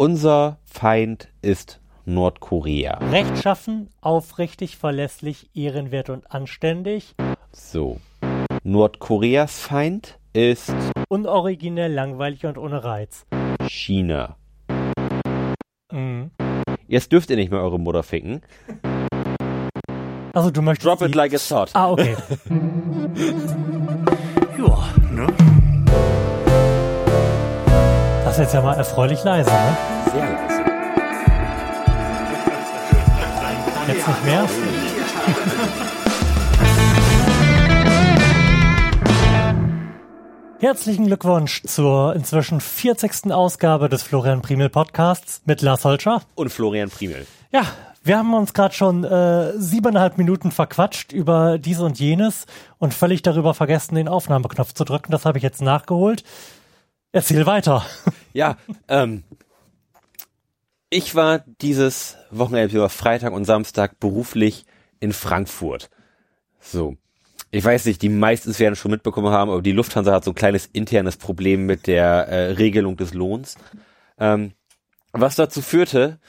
Unser Feind ist Nordkorea. Rechtschaffen, aufrichtig, verlässlich, ehrenwert und anständig. So. Nordkoreas Feind ist Unoriginell, langweilig und ohne Reiz. China. Mhm. Jetzt dürft ihr nicht mehr eure Mutter ficken. Also du möchtest Drop it like it's hot. Ah, okay. Ja, ne? Jetzt ja mal erfreulich leise, ne? Sehr leise. Jetzt nicht mehr? Herzlichen Glückwunsch zur inzwischen 40. Ausgabe des Florian Primel Podcasts mit Lars Holscher. Und Florian Primel. Ja, wir haben uns gerade schon äh, siebeneinhalb Minuten verquatscht über dies und jenes und völlig darüber vergessen, den Aufnahmeknopf zu drücken. Das habe ich jetzt nachgeholt. Erzähl weiter. Ja, ähm, ich war dieses Wochenende über Freitag und Samstag beruflich in Frankfurt. So. Ich weiß nicht, die meisten werden schon mitbekommen haben, aber die Lufthansa hat so ein kleines internes Problem mit der äh, Regelung des Lohns. Ähm, was dazu führte,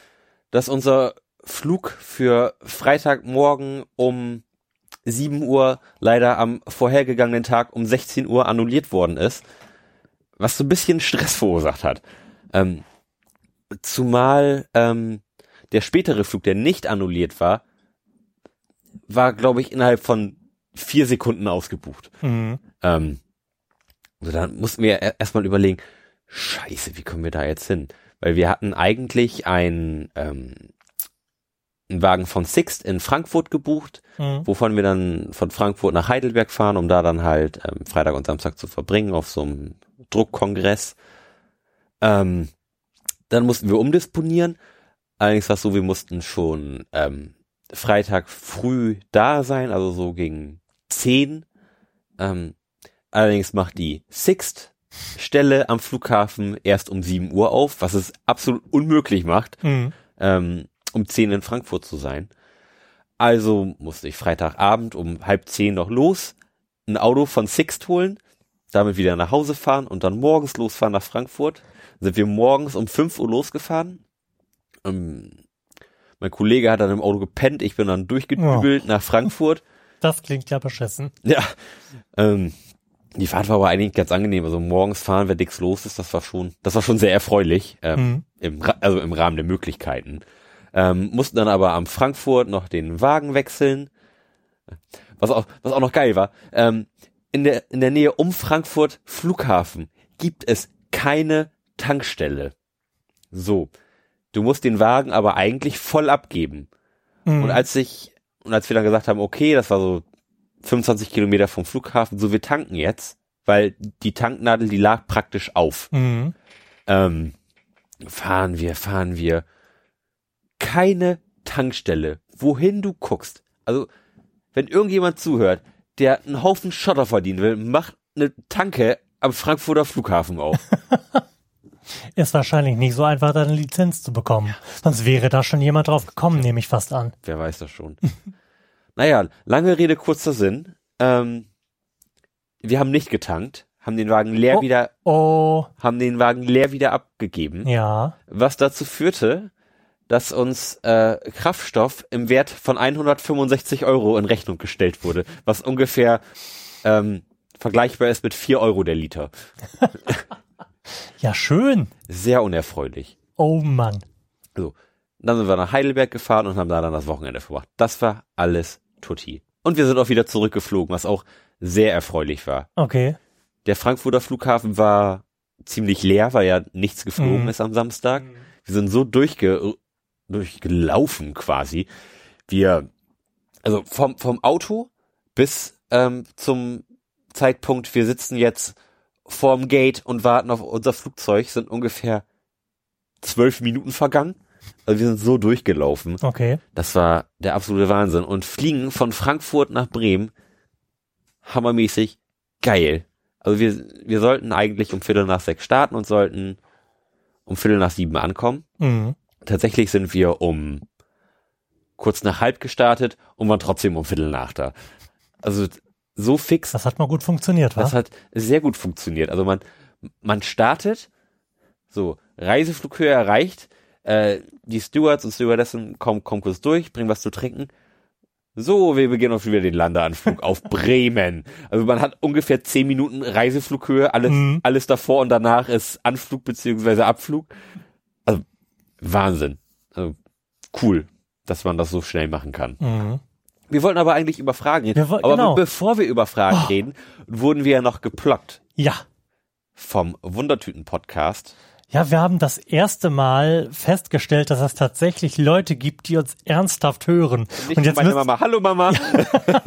dass unser Flug für Freitagmorgen um 7 Uhr leider am vorhergegangenen Tag um 16 Uhr annulliert worden ist, was so ein bisschen Stress verursacht hat. Ähm, zumal ähm, der spätere Flug, der nicht annulliert war, war, glaube ich, innerhalb von vier Sekunden ausgebucht. Mhm. Ähm, also dann mussten wir er- erstmal überlegen, scheiße, wie kommen wir da jetzt hin? Weil wir hatten eigentlich ein, ähm, einen Wagen von Sixt in Frankfurt gebucht, Mhm. wovon wir dann von Frankfurt nach Heidelberg fahren, um da dann halt ähm, Freitag und Samstag zu verbringen auf so einem Druckkongress. Ähm, dann mussten wir umdisponieren. Allerdings war es so, wir mussten schon ähm, Freitag früh da sein, also so gegen 10. Ähm, allerdings macht die Sixt Stelle am Flughafen erst um 7 Uhr auf, was es absolut unmöglich macht, Mhm. ähm, um 10 in Frankfurt zu sein. Also musste ich Freitagabend um halb 10 noch los, ein Auto von Sixt holen, damit wieder nach Hause fahren und dann morgens losfahren nach Frankfurt. Sind wir morgens um 5 Uhr losgefahren. Ähm, mein Kollege hat dann im Auto gepennt, ich bin dann durchgedübelt nach Frankfurt. Das klingt ja beschissen. Ja, ähm, die Fahrt war aber eigentlich ganz angenehm. Also morgens fahren, wenn nichts los ist, das war schon, das war schon sehr erfreulich, ähm, Mhm. im, also im Rahmen der Möglichkeiten. Ähm, mussten dann aber am Frankfurt noch den Wagen wechseln. Was auch, was auch noch geil war. Ähm, in der, in der Nähe um Frankfurt Flughafen gibt es keine Tankstelle. So. Du musst den Wagen aber eigentlich voll abgeben. Mhm. Und als ich, und als wir dann gesagt haben, okay, das war so 25 Kilometer vom Flughafen, so wir tanken jetzt, weil die Tanknadel, die lag praktisch auf. Mhm. Ähm, fahren wir, fahren wir. Keine Tankstelle, wohin du guckst. Also, wenn irgendjemand zuhört, der einen Haufen Schotter verdienen will, macht eine Tanke am Frankfurter Flughafen auf. Ist wahrscheinlich nicht so einfach, da eine Lizenz zu bekommen. Sonst wäre da schon jemand drauf gekommen, nehme ich fast an. Wer weiß das schon. naja, lange Rede, kurzer Sinn. Ähm, wir haben nicht getankt, haben den Wagen leer Oh. wieder, Oh, haben den Wagen leer wieder abgegeben, ja. was dazu führte, dass uns äh, Kraftstoff im Wert von 165 Euro in Rechnung gestellt wurde, was ungefähr ähm, vergleichbar ist mit 4 Euro der Liter. Ja, schön. Sehr unerfreulich. Oh Mann. So, dann sind wir nach Heidelberg gefahren und haben da dann das Wochenende verbracht. Das war alles tutti. Und wir sind auch wieder zurückgeflogen, was auch sehr erfreulich war. Okay. Der Frankfurter Flughafen war ziemlich leer, weil ja nichts geflogen Mhm. ist am Samstag. Wir sind so durchge durchgelaufen quasi. Wir, also vom, vom Auto bis ähm, zum Zeitpunkt, wir sitzen jetzt vorm Gate und warten auf unser Flugzeug, sind ungefähr zwölf Minuten vergangen. Also wir sind so durchgelaufen. Okay. Das war der absolute Wahnsinn. Und fliegen von Frankfurt nach Bremen, hammermäßig geil. Also wir, wir sollten eigentlich um Viertel nach sechs starten und sollten um Viertel nach sieben ankommen. Mhm. Tatsächlich sind wir um kurz nach halb gestartet und waren trotzdem um Viertel nach da. Also so fix, Das hat mal gut funktioniert, das was? hat sehr gut funktioniert. Also man, man startet, so, Reiseflughöhe erreicht. Äh, die Stewards und Stewardessen kommen, kommen kurz durch, bringen was zu trinken. So, wir beginnen auch wieder den Landeanflug auf Bremen. Also man hat ungefähr zehn Minuten Reiseflughöhe, alles, Mhm. alles davor und danach ist Anflug beziehungsweise Abflug. Wahnsinn. Also cool, dass man das so schnell machen kann. Mhm. Wir wollten aber eigentlich über Fragen reden. Wir woll- aber genau. be bevor wir über Fragen Oh. reden, wurden wir ja noch geplockt Ja. vom Wundertüten-Podcast. Ja, wir haben das erste Mal festgestellt, dass es tatsächlich Leute gibt, die uns ernsthaft hören. Nicht und jetzt meine Mama. Hallo Mama.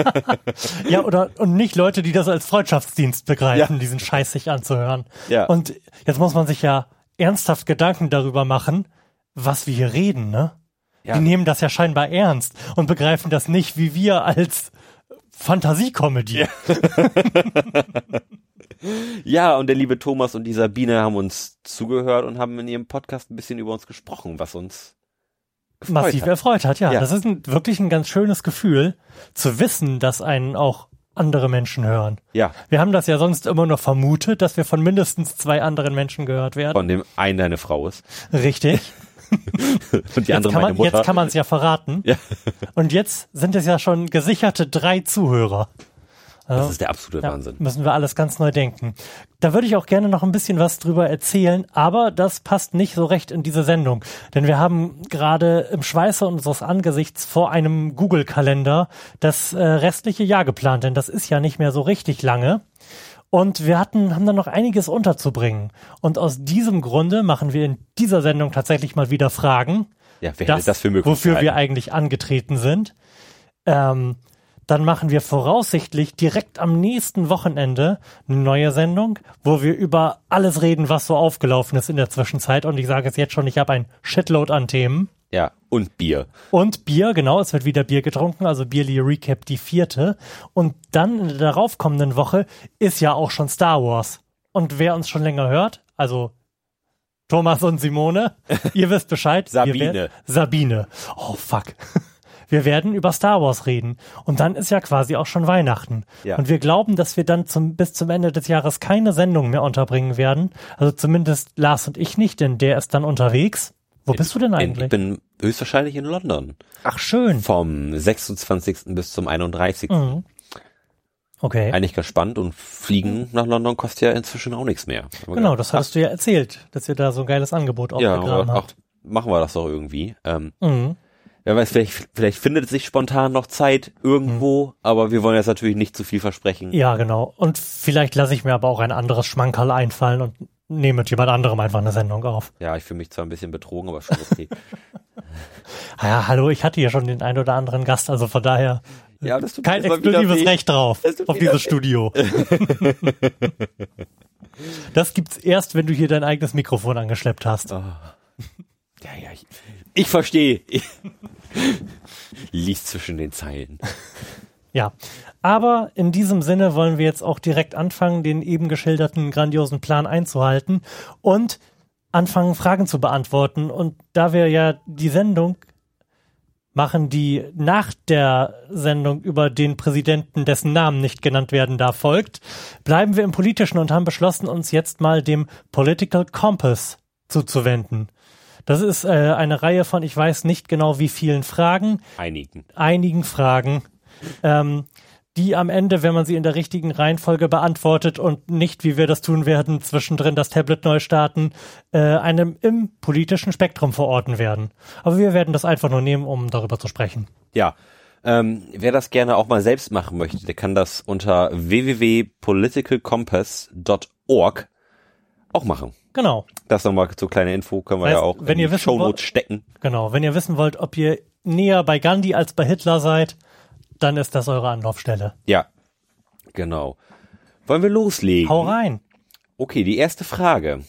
ja, oder und nicht Leute, die das als Freundschaftsdienst begreifen, diesen Scheiß sich anzuhören. Ja. Und jetzt muss man sich ja ernsthaft Gedanken darüber machen, was wir hier reden, ne? Ja. Die nehmen das ja scheinbar ernst und begreifen das nicht wie wir als Fantasiekomödie. Ja, und der liebe Thomas und die Sabine haben uns zugehört und haben in ihrem Podcast ein bisschen über uns gesprochen, was uns massiv hat. erfreut hat. Ja, Ja. das ist ein, wirklich ein ganz schönes Gefühl, zu wissen, dass einen auch andere Menschen hören. Ja, Wir haben das ja sonst immer nur vermutet, dass wir von mindestens zwei anderen Menschen gehört werden. von dem einen deine Frau ist Richtig. und die Jetzt andere kann, meine man, Mutter. jetzt kann man es ja verraten. Ja. Und jetzt sind es ja schon gesicherte drei Zuhörer. das ist der absolute Ja, Wahnsinn. müssen wir alles ganz neu denken. Da würde ich auch gerne noch ein bisschen was drüber erzählen, aber das passt nicht so recht in diese Sendung. Denn wir haben gerade im Schweiße unseres Angesichts vor einem Google-Kalender das äh, restliche Jahr geplant, denn das ist ja nicht mehr so richtig lange. Und wir hatten, haben dann noch einiges unterzubringen. Und aus diesem Grunde machen wir in dieser Sendung tatsächlich mal wieder Fragen Ja, wer hätte das für möglich wofür wir eigentlich angetreten sind. Ähm, dann machen wir voraussichtlich direkt am nächsten Wochenende eine neue Sendung, wo wir über alles reden, was so aufgelaufen ist in der Zwischenzeit. Und ich sage es jetzt schon, ich habe ein Shitload an Themen. Ja, und Bier. Und Bier, genau, es wird wieder Bier getrunken, also Bierly Recap die vierte. Und dann in der daraufkommenden Woche ist ja auch schon Star Wars. Und wer uns schon länger hört, also Thomas und Simone, ihr wisst Bescheid. Sabine. wer- Sabine. Oh fuck. Wir werden über Star Wars reden. Und dann ist ja quasi auch schon Weihnachten. Ja. Und wir glauben, dass wir dann zum, bis zum Ende des Jahres keine Sendung mehr unterbringen werden. Also zumindest Lars und ich nicht, denn der ist dann unterwegs. Wo bist du denn Ich eigentlich? bin höchstwahrscheinlich in London. Ach schön. Vom 26. bis zum 31. Mhm. Okay. Eigentlich ganz spannend und fliegen nach London kostet ja inzwischen auch nichts mehr. Genau, das hattest du ja erzählt, dass ihr da so ein geiles Angebot Ja, aufgegraben aber auch, habt. machen wir das doch irgendwie. Ähm, Mhm. wer weiß, vielleicht, vielleicht findet sich spontan noch Zeit irgendwo, aber wir wollen jetzt natürlich nicht zu viel versprechen. Mhm. Ja, genau. Und vielleicht lasse ich mir aber auch ein anderes Schmankerl einfallen und nehme mit jemand anderem einfach eine Sendung auf. Ja, ich fühle mich zwar ein bisschen betrogen, aber schon okay. Ah Ja, hallo, ich hatte hier schon den ein oder anderen Gast, also von daher ja, das tut kein exklusives weh. Recht drauf auf dieses Studio. das gibt's erst, wenn du hier dein eigenes Mikrofon angeschleppt hast. Ja, ja, ich, ich verstehe. Lies zwischen den Zeilen. Ja, aber in diesem Sinne wollen wir jetzt auch direkt anfangen, den eben geschilderten grandiosen Plan einzuhalten und anfangen, Fragen zu beantworten. Und da wir ja die Sendung machen, die nach der Sendung über den Präsidenten, dessen Namen nicht genannt werden darf, folgt, bleiben wir im Politischen und haben beschlossen, uns jetzt mal dem Political Compass zuzuwenden. Das ist äh, eine Reihe von, ich weiß nicht genau wie vielen Fragen, Einigen. einigen Fragen, ähm, die am Ende, wenn man sie in der richtigen Reihenfolge beantwortet und nicht, wie wir das tun werden, zwischendrin das Tablet neu starten, äh, einem im politischen Spektrum verorten werden. Aber wir werden das einfach nur nehmen, um darüber zu sprechen. Ja. Ähm, wer das gerne auch mal selbst machen möchte, der kann das unter www.politicalcompass.org auch machen. Genau, Das nochmal so kleine Info können wir Heißt, ja auch wenn in ihr die Shownotes stecken. genau. Wenn ihr wissen wollt, ob ihr näher bei Gandhi als bei Hitler seid, dann ist das eure Anlaufstelle. Ja, genau. Wollen wir loslegen? Hau rein. Okay, die erste Frage.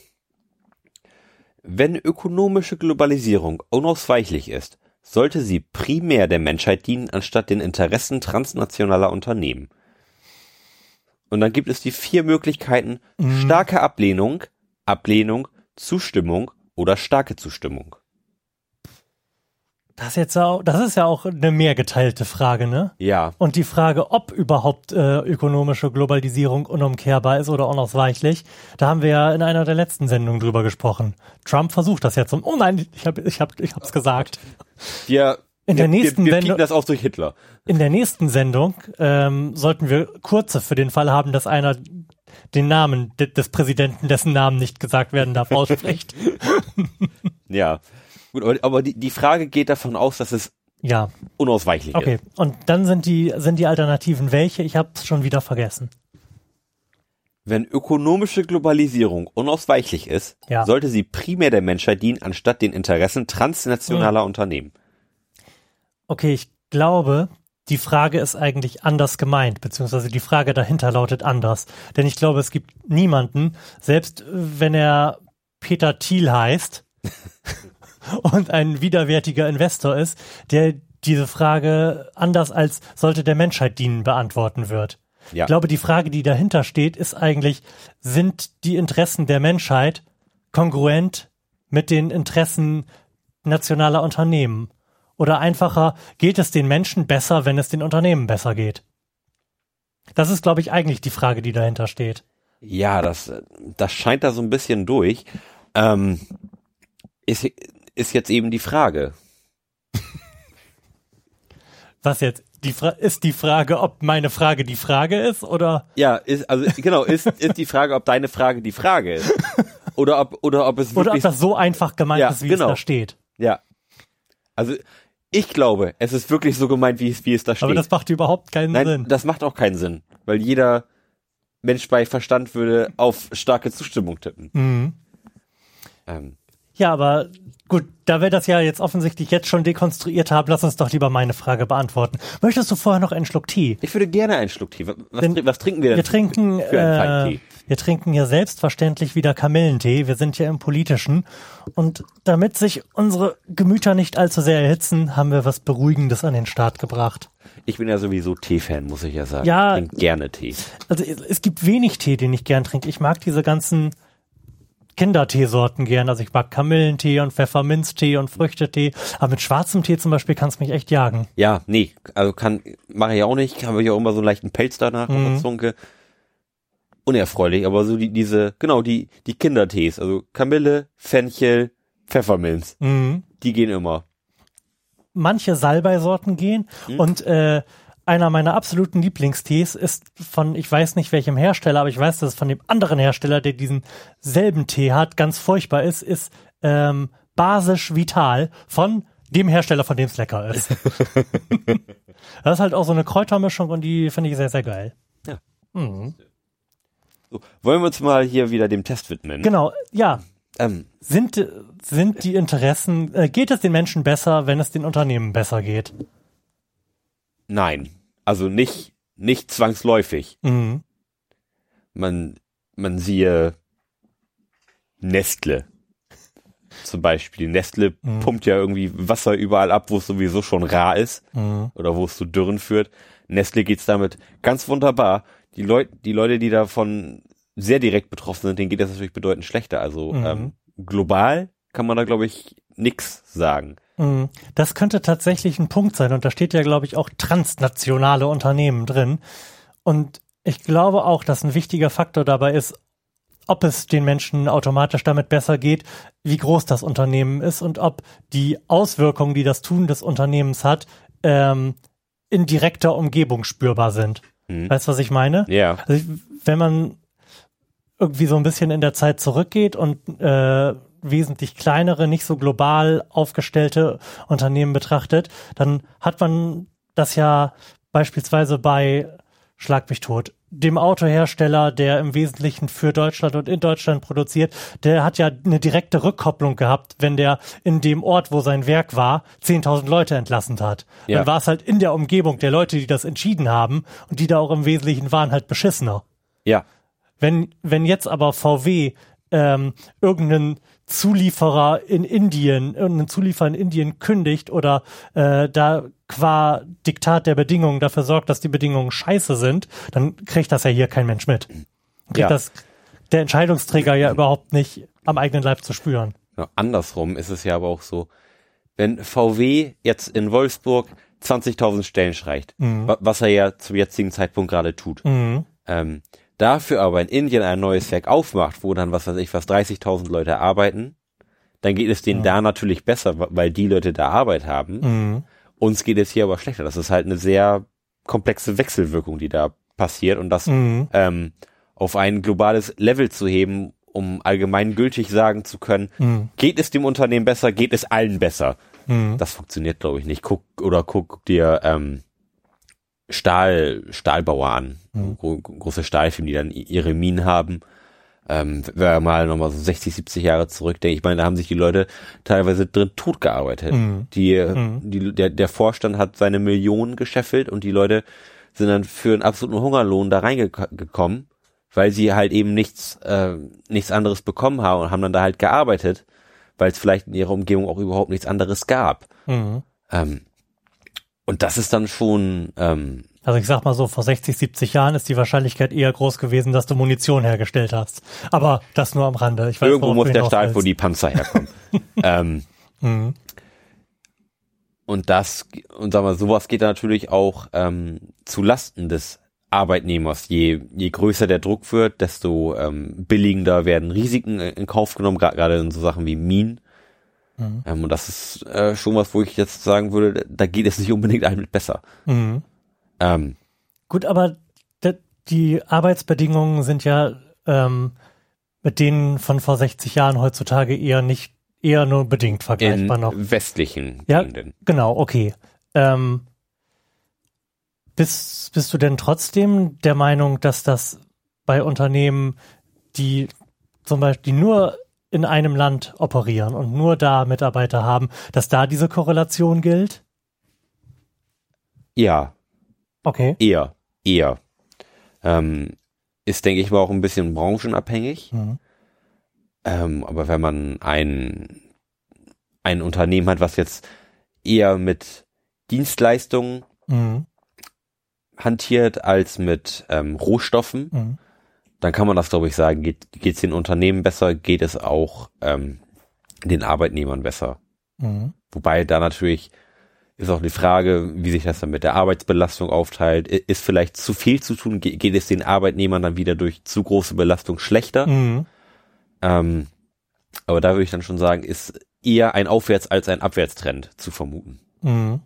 Wenn ökonomische Globalisierung unausweichlich ist, sollte sie primär der Menschheit dienen, anstatt den Interessen transnationaler Unternehmen. Und dann gibt es die vier Möglichkeiten starke Ablehnung, Ablehnung, Zustimmung oder starke Zustimmung. Das ist jetzt auch, das ist ja auch eine mehrgeteilte Frage, ne? Ja. Und die Frage, ob überhaupt äh, ökonomische Globalisierung unumkehrbar ist oder unausweichlich, da haben wir ja in einer der letzten Sendungen drüber gesprochen. Trump versucht das jetzt. Oh nein, ich habe, ich habe, ich hab's gesagt. Wir, In der wir, nächsten wir, wir Sendung- das auch durch Hitler. In der nächsten Sendung ähm, sollten wir kurze für den Fall haben, dass einer den Namen de des Präsidenten, dessen Namen nicht gesagt werden darf, ausspricht. Ja. Gut, aber, aber die, die Frage geht davon aus, dass es ja, unausweichlich okay. ist. Und dann sind die sind die Alternativen welche? Ich habe es schon wieder vergessen. Wenn ökonomische Globalisierung unausweichlich ist, Ja. sollte sie primär der Menschheit dienen, anstatt den Interessen transnationaler Unternehmen. Okay, ich glaube, die Frage ist eigentlich anders gemeint, beziehungsweise die Frage dahinter lautet anders. Denn ich glaube, es gibt niemanden, selbst wenn er Peter Thiel heißt und ein widerwärtiger Investor ist, der diese Frage anders als sollte der Menschheit dienen beantworten wird. Ja. Ich glaube, die Frage, die dahinter steht, ist eigentlich, sind die Interessen der Menschheit kongruent mit den Interessen nationaler Unternehmen? Oder einfacher, geht es den Menschen besser, wenn es den Unternehmen besser geht? Das ist, glaube ich, eigentlich die Frage, die dahinter steht. Ja, das, das scheint da so ein bisschen durch. Ähm, ist, ist jetzt eben die Frage. Was jetzt? Die Fra ist die Frage, ob meine Frage die Frage ist oder? Ja, ist, also genau, ist, ist die Frage, ob deine Frage die Frage ist. Oder ob, oder ob es Oder ob das so einfach gemeint Ja, ist, wie genau. es da steht. ja. Also, ich glaube, es ist wirklich so gemeint, wie es, wie es da steht. Aber das macht überhaupt keinen Nein, Sinn. das macht auch keinen Sinn, weil jeder Mensch bei Verstand würde auf starke Zustimmung tippen. Mhm. Ähm, Ja, aber gut, da wir das ja jetzt offensichtlich jetzt schon dekonstruiert haben, lass uns doch lieber meine Frage beantworten. Möchtest du vorher noch einen Schluck Tee? ich würde gerne einen Schluck Tee. Was, Denn was trinken wir denn? Wir trinken, für einen äh, Tee? wir trinken hier selbstverständlich wieder Kamillentee. Wir sind ja im Politischen. Und damit sich unsere Gemüter nicht allzu sehr erhitzen, haben wir was Beruhigendes an den Start gebracht. Ich bin ja sowieso Tee-Fan, muss ich ja sagen. Ja. Ich trinke gerne Tee. Also es es gibt wenig Tee, den ich gern trinke. Ich mag diese ganzen Kinderteesorten gern. Also ich mag Kamillentee und Pfefferminztee und Früchtetee. Aber mit schwarzem Tee zum Beispiel kann es mich echt jagen. Ja, nee, also kann, mache ich auch nicht, habe ich auch immer so einen leichten Pelz danach auf Mhm. der Zunge. Unerfreulich, aber so die, diese, genau, die, die Kindertees, also Kamille, Fenchel, Pfefferminz, Mhm. die gehen immer. manche Salbeisorten gehen und äh, einer meiner absoluten Lieblingstees ist von, ich weiß nicht welchem Hersteller, aber ich weiß, dass es von dem anderen Hersteller, der diesen selben Tee hat, ganz furchtbar ist, ist ähm, Basisch Vital von dem Hersteller, von dem es lecker ist. das ist halt auch so eine Kräutermischung und die finde ich sehr, sehr geil. Ja. Mhm. So, wollen wir uns mal hier wieder dem Test widmen? Genau, ja. Ähm, Sind, sind die Interessen, äh, geht es den Menschen besser, wenn es den Unternehmen besser geht? Nein, also nicht, nicht zwangsläufig. Mhm. Man, man siehe Nestle. Zum Beispiel. Nestle Mhm. pumpt ja irgendwie Wasser überall ab, wo es sowieso schon rar ist. Mhm. oder wo es zu Dürren führt. Nestle geht's damit ganz wunderbar. Die Leute, die Leute, die davon sehr direkt betroffen sind, denen geht das natürlich bedeutend schlechter. Also Mhm. ähm, global kann man da, glaube ich, nix sagen. Mm, Das könnte tatsächlich ein Punkt sein. Und da steht ja, glaube ich, auch transnationale Unternehmen drin. Und ich glaube auch, dass ein wichtiger Faktor dabei ist, ob es den Menschen automatisch damit besser geht, wie groß das Unternehmen ist und ob die Auswirkungen, die das Tun des Unternehmens hat, ähm, in direkter Umgebung spürbar sind. Mhm. Weißt du, was ich meine? Ja, Also ich, wenn man irgendwie so ein bisschen in der Zeit zurückgeht und äh, wesentlich kleinere, nicht so global aufgestellte Unternehmen betrachtet, dann hat man das ja beispielsweise bei Schlag mich tot. Dem Autohersteller, der im Wesentlichen für Deutschland und in Deutschland produziert, der hat ja eine direkte Rückkopplung gehabt, wenn der in dem Ort, wo sein Werk war, 10.000 Leute entlassen hat. Ja. Dann war es halt in der Umgebung der Leute, die das entschieden haben und die da auch im Wesentlichen waren, halt beschissener. ja, Wenn, wenn jetzt aber VW ähm, irgendeinen Zulieferer in Indien, irgendeinen Zulieferer in Indien kündigt oder äh, da qua Diktat der Bedingungen dafür sorgt, dass die Bedingungen scheiße sind, dann kriegt das ja hier kein Mensch mit. Kriegt Ja. das der Entscheidungsträger ja überhaupt nicht am eigenen Leib zu spüren. Ja, andersrum ist es ja aber auch so, wenn VW jetzt in Wolfsburg 20.000 Stellen streicht, Mhm. wa- was er ja zum jetzigen Zeitpunkt gerade tut, Mhm. ähm, dafür aber in Indien ein neues Werk aufmacht, wo dann, was weiß ich, was 30.000 Leute arbeiten, dann geht es denen da natürlich besser, weil die Leute da Arbeit haben. Mhm. Uns geht es hier aber schlechter. Das ist halt eine sehr komplexe Wechselwirkung, die da passiert und das Mhm. ähm, auf ein globales Level zu heben, um allgemein gültig sagen zu können, Mhm. geht es dem Unternehmen besser, geht es allen besser. Mhm. Das funktioniert, glaube ich, nicht. Guck oder guck dir ähm, Stahl, Stahlbauer an. Mhm. Gro große Stahlfirmen, die dann ihre Minen haben. Ähm, wenn wir mal nochmal so 60, 70 Jahre zurückdenken, ich meine, da haben sich die Leute teilweise drin tot gearbeitet. Mhm. Die, äh, Mhm. die, der, der Vorstand hat seine Millionen gescheffelt und die Leute sind dann für einen absoluten Hungerlohn da reingekommen, weil sie halt eben nichts, äh, nichts anderes bekommen haben und haben dann da halt gearbeitet, weil es vielleicht in ihrer Umgebung auch überhaupt nichts anderes gab. Mhm. Ähm, und das ist dann schon, ähm, Also ich sag mal so, vor 60, 70 Jahren ist die Wahrscheinlichkeit eher groß gewesen, dass du Munition hergestellt hast. Aber das nur am Rande. Weiß, irgendwo muss der Stahl, wo die Panzer herkommen. ähm, Mhm. und das, und sagen wir, sowas geht natürlich auch ähm, zu Lasten des Arbeitnehmers. Je, je größer der Druck wird, desto ähm, billigender werden Risiken in Kauf genommen, gerade in so Sachen wie Minen. Mhm. Ähm, und das ist äh, schon was, wo ich jetzt sagen würde, da geht es nicht unbedingt allen besser. Mhm. Ähm, Gut, aber die Arbeitsbedingungen sind ja ähm, mit denen von vor 60 Jahren heutzutage eher nicht, eher nur bedingt in vergleichbar noch. westlichen Ja. Gegenden. Genau, okay. Ähm, bist, bist du denn trotzdem der Meinung, dass das bei Unternehmen, die zum Beispiel die nur in einem Land operieren und nur da Mitarbeiter haben, dass da diese Korrelation gilt? Ja, Okay. eher, eher. Ähm, ist, denke ich mal, auch ein bisschen branchenabhängig. Mhm. Ähm, aber wenn man ein, ein Unternehmen hat, was jetzt eher mit Dienstleistungen Mhm. hantiert als mit ähm, Rohstoffen, Mhm. Dann kann man das, glaube ich, sagen, geht es den Unternehmen besser, geht es auch ähm, den Arbeitnehmern besser. Mhm. Wobei da natürlich ist auch die Frage, wie sich das dann mit der Arbeitsbelastung aufteilt. Ist vielleicht zu viel zu tun? Ge- Geht es den Arbeitnehmern dann wieder durch zu große Belastung schlechter? Mhm. Ähm, aber da würde ich dann schon sagen, ist eher ein Aufwärts- als ein Abwärtstrend zu vermuten. Mhm.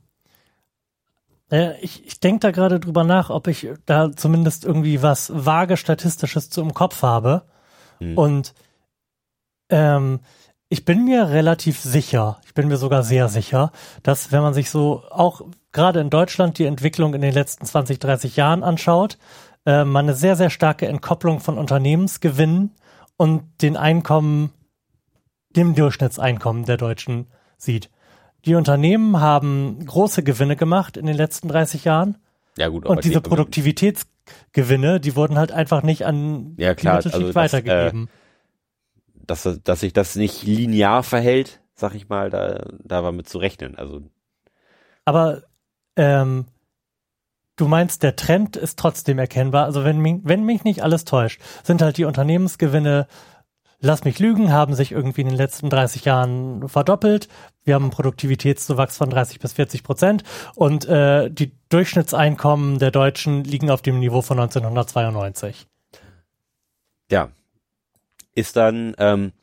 Äh, ich ich denke da gerade drüber nach, ob ich da zumindest irgendwie was vage Statistisches zu im Kopf habe. Hm. Und ähm, ich bin mir relativ sicher, ich bin mir sogar sehr sicher, dass wenn man sich so auch gerade in Deutschland die Entwicklung in den letzten 20, 30 Jahren anschaut, äh, man eine sehr, sehr starke Entkopplung von Unternehmensgewinnen und den Einkommen, dem Durchschnittseinkommen der Deutschen sieht. Die Unternehmen haben große Gewinne gemacht in den letzten 30 Jahren Ja gut, und diese die- Produktivitätsgewinne, die wurden halt einfach nicht an Ja, klar, die Mittelschicht also das, weitergegeben. dass, dass sich das nicht linear verhält, sag ich mal, da, da war mit zu rechnen. Also Aber ähm, du meinst, der Trend ist trotzdem erkennbar. Also wenn mich, wenn mich nicht alles täuscht, sind halt die Unternehmensgewinne, lass mich lügen, haben sich irgendwie in den letzten 30 Jahren verdoppelt. Wir haben einen Produktivitätszuwachs von 30 bis 40 Prozent und äh, die Durchschnittseinkommen der Deutschen liegen auf dem Niveau von 1992. ja, ist dann, ähm,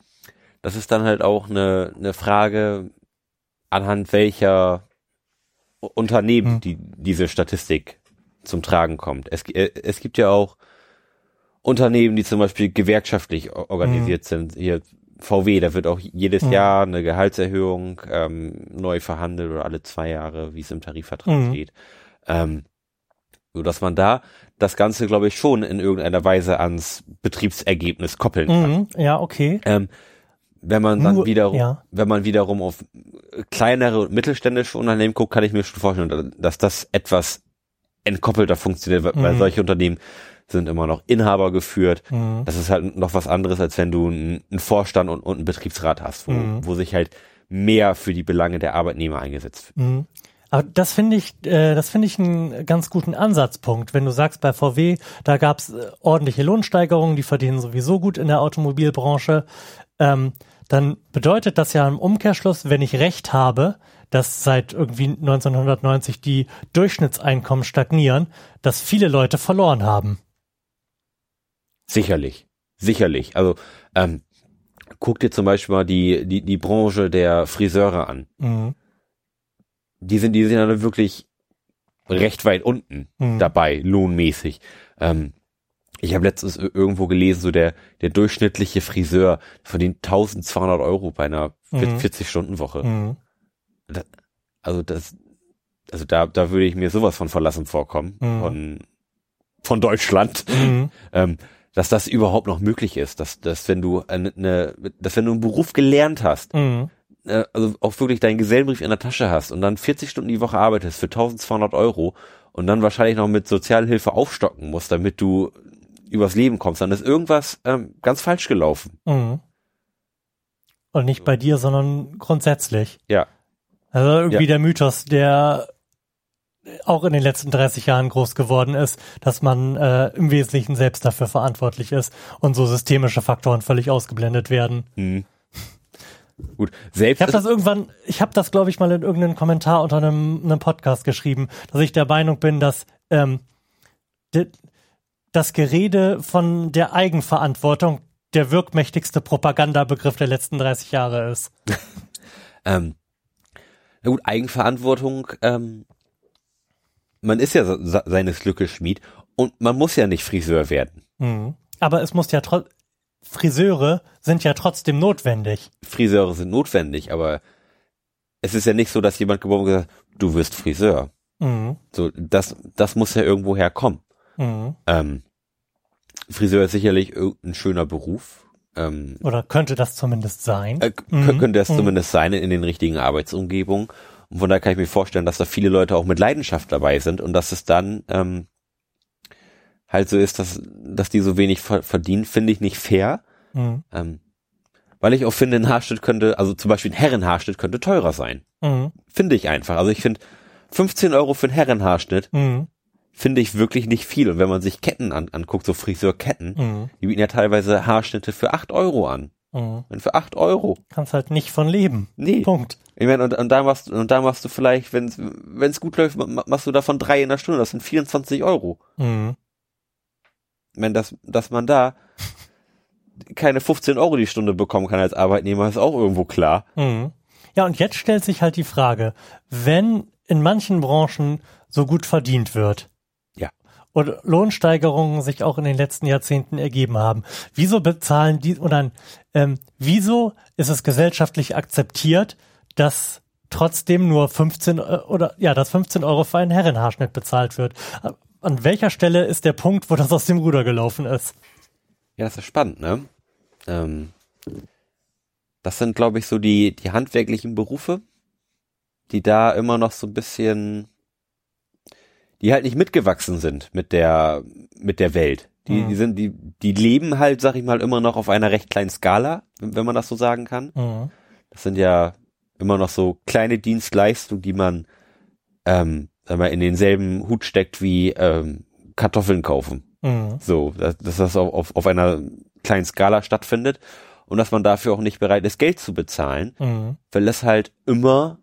das ist dann halt auch eine, eine Frage, anhand welcher Unternehmen Hm. die, diese Statistik zum Tragen kommt. Es, äh, es gibt ja auch Unternehmen, die zum Beispiel gewerkschaftlich organisiert sind. Hier VW, da wird auch jedes Mhm. Jahr eine Gehaltserhöhung ähm, neu verhandelt oder alle zwei Jahre, wie es im Tarifvertrag Mhm. steht. Ähm, so dass man da das Ganze, glaube ich, schon in irgendeiner Weise ans Betriebsergebnis koppeln kann. Mhm, ja, okay. Ähm, wenn man dann Nur- wiederum, ja. wenn man wiederum auf kleinere und mittelständische Unternehmen guckt, kann ich mir schon vorstellen, dass das etwas entkoppelter funktioniert, weil, weil Mhm. solche Unternehmen sind immer noch Inhaber geführt. Mhm. Das ist halt noch was anderes, als wenn du einen einen Vorstand und, und einen Betriebsrat hast, wo, Mhm. wo sich halt mehr für die Belange der Arbeitnehmer eingesetzt wird. Mhm. Aber das finde ich, äh, das finde ich einen ganz guten Ansatzpunkt. Wenn du sagst, bei VW, da gab es äh, ordentliche Lohnsteigerungen, die verdienen sowieso gut in der Automobilbranche. Ähm, dann bedeutet das ja im Umkehrschluss, wenn ich recht habe, dass seit irgendwie 1990 die Durchschnittseinkommen stagnieren, dass viele Leute verloren haben. Sicherlich. Sicherlich. Also, ähm, guck dir zum Beispiel mal die, die, die Branche der Friseure an. Mhm. Die sind, die sind ja wirklich recht weit unten Mhm. dabei, lohnmäßig. Ähm, ich habe letztens ir- irgendwo gelesen, so der, der durchschnittliche Friseur verdient 1200 Euro bei einer Mhm. 40-Stunden-Woche. Mhm. Also das, also da, da würde ich mir sowas von verlassen vorkommen, Mhm. von, von Deutschland. Mhm. ähm, dass das überhaupt noch möglich ist, dass, dass wenn du eine, dass wenn du einen Beruf gelernt hast, Mhm. äh, also auch wirklich deinen Gesellenbrief in der Tasche hast und dann 40 Stunden die Woche arbeitest für 1200 Euro und dann wahrscheinlich noch mit Sozialhilfe aufstocken musst, damit du übers Leben kommst, dann ist irgendwas ähm, ganz falsch gelaufen. Mhm. Und nicht bei dir, sondern grundsätzlich. Ja. Also irgendwie Ja. der Mythos, der auch in den letzten 30 Jahren groß geworden ist, dass man äh, im Wesentlichen selbst dafür verantwortlich ist und so systemische Faktoren völlig ausgeblendet werden. Hm. Gut, selbst Ich habe das irgendwann, ich habe das glaube ich mal in irgendeinem Kommentar unter einem, einem Podcast geschrieben, dass ich der Meinung bin, dass ähm, de, das Gerede von der Eigenverantwortung der wirkmächtigste Propagandabegriff der letzten 30 Jahre ist. Ähm, na gut, Eigenverantwortung, ähm, man ist ja se- se- seines Glückes Schmied und man muss ja nicht Friseur werden. Mhm. Aber es muss ja trotzdem, Friseure sind ja trotzdem notwendig. Friseure sind notwendig, aber es ist ja nicht so, dass jemand geboren gesagt, du wirst Friseur. Mhm. So, das, das muss ja irgendwo herkommen. Mhm. Ähm, Friseur ist sicherlich ein schöner Beruf. Ähm, Oder könnte das zumindest sein? äh, Mhm. Könnte es Mhm. zumindest sein in den richtigen Arbeitsumgebungen. Und von daher kann ich mir vorstellen, dass da viele Leute auch mit Leidenschaft dabei sind und dass es dann ähm, halt so ist, dass, dass die so wenig ver verdienen, finde ich nicht fair. Mhm. Ähm, weil ich auch finde, ein Haarschnitt könnte, also zum Beispiel ein Herrenhaarschnitt könnte teurer sein. Mhm. Finde ich einfach. Also ich finde 15 Euro für einen Herrenhaarschnitt Mhm. finde ich wirklich nicht viel. Und wenn man sich Ketten an, anguckt, so Friseurketten, Mhm. die bieten ja teilweise Haarschnitte für 8 Euro an. Mhm. Und für 8 Euro. Kannst halt nicht von leben. Nee. Punkt. Ich meine, und, und da machst, und da machst du vielleicht, wenn es gut läuft, ma- machst du davon drei in der Stunde. Das sind 24 Euro. Mhm. Ich meine, dass, dass man da keine 15 Euro die Stunde bekommen kann als Arbeitnehmer, ist auch irgendwo klar. Mhm. Ja, und jetzt stellt sich halt die Frage, wenn in manchen Branchen so gut verdient wird Ja. und Lohnsteigerungen sich auch in den letzten Jahrzehnten ergeben haben, wieso bezahlen die oder ähm, wieso ist es gesellschaftlich akzeptiert, dass trotzdem nur 15 Eu- oder ja, dass 15 Euro für einen Herrenhaarschnitt bezahlt wird? An welcher Stelle ist der Punkt, wo das aus dem Ruder gelaufen ist? Ja, das ist spannend, ne? Ähm, das sind, glaube ich, so die, die handwerklichen Berufe, die da immer noch so ein bisschen, die halt nicht mitgewachsen sind mit der, mit der Welt. Die, Mhm. die sind, die, die leben halt, sag ich mal, immer noch auf einer recht kleinen Skala, wenn wenn man das so sagen kann. Mhm. Das sind ja immer noch so kleine Dienstleistungen, die man, ähm, sag mal, in denselben Hut steckt wie ähm, Kartoffeln kaufen. Mhm. So, dass, dass das auf, auf, auf einer kleinen Skala stattfindet und dass man dafür auch nicht bereit ist, Geld zu bezahlen, Mhm. weil es halt immer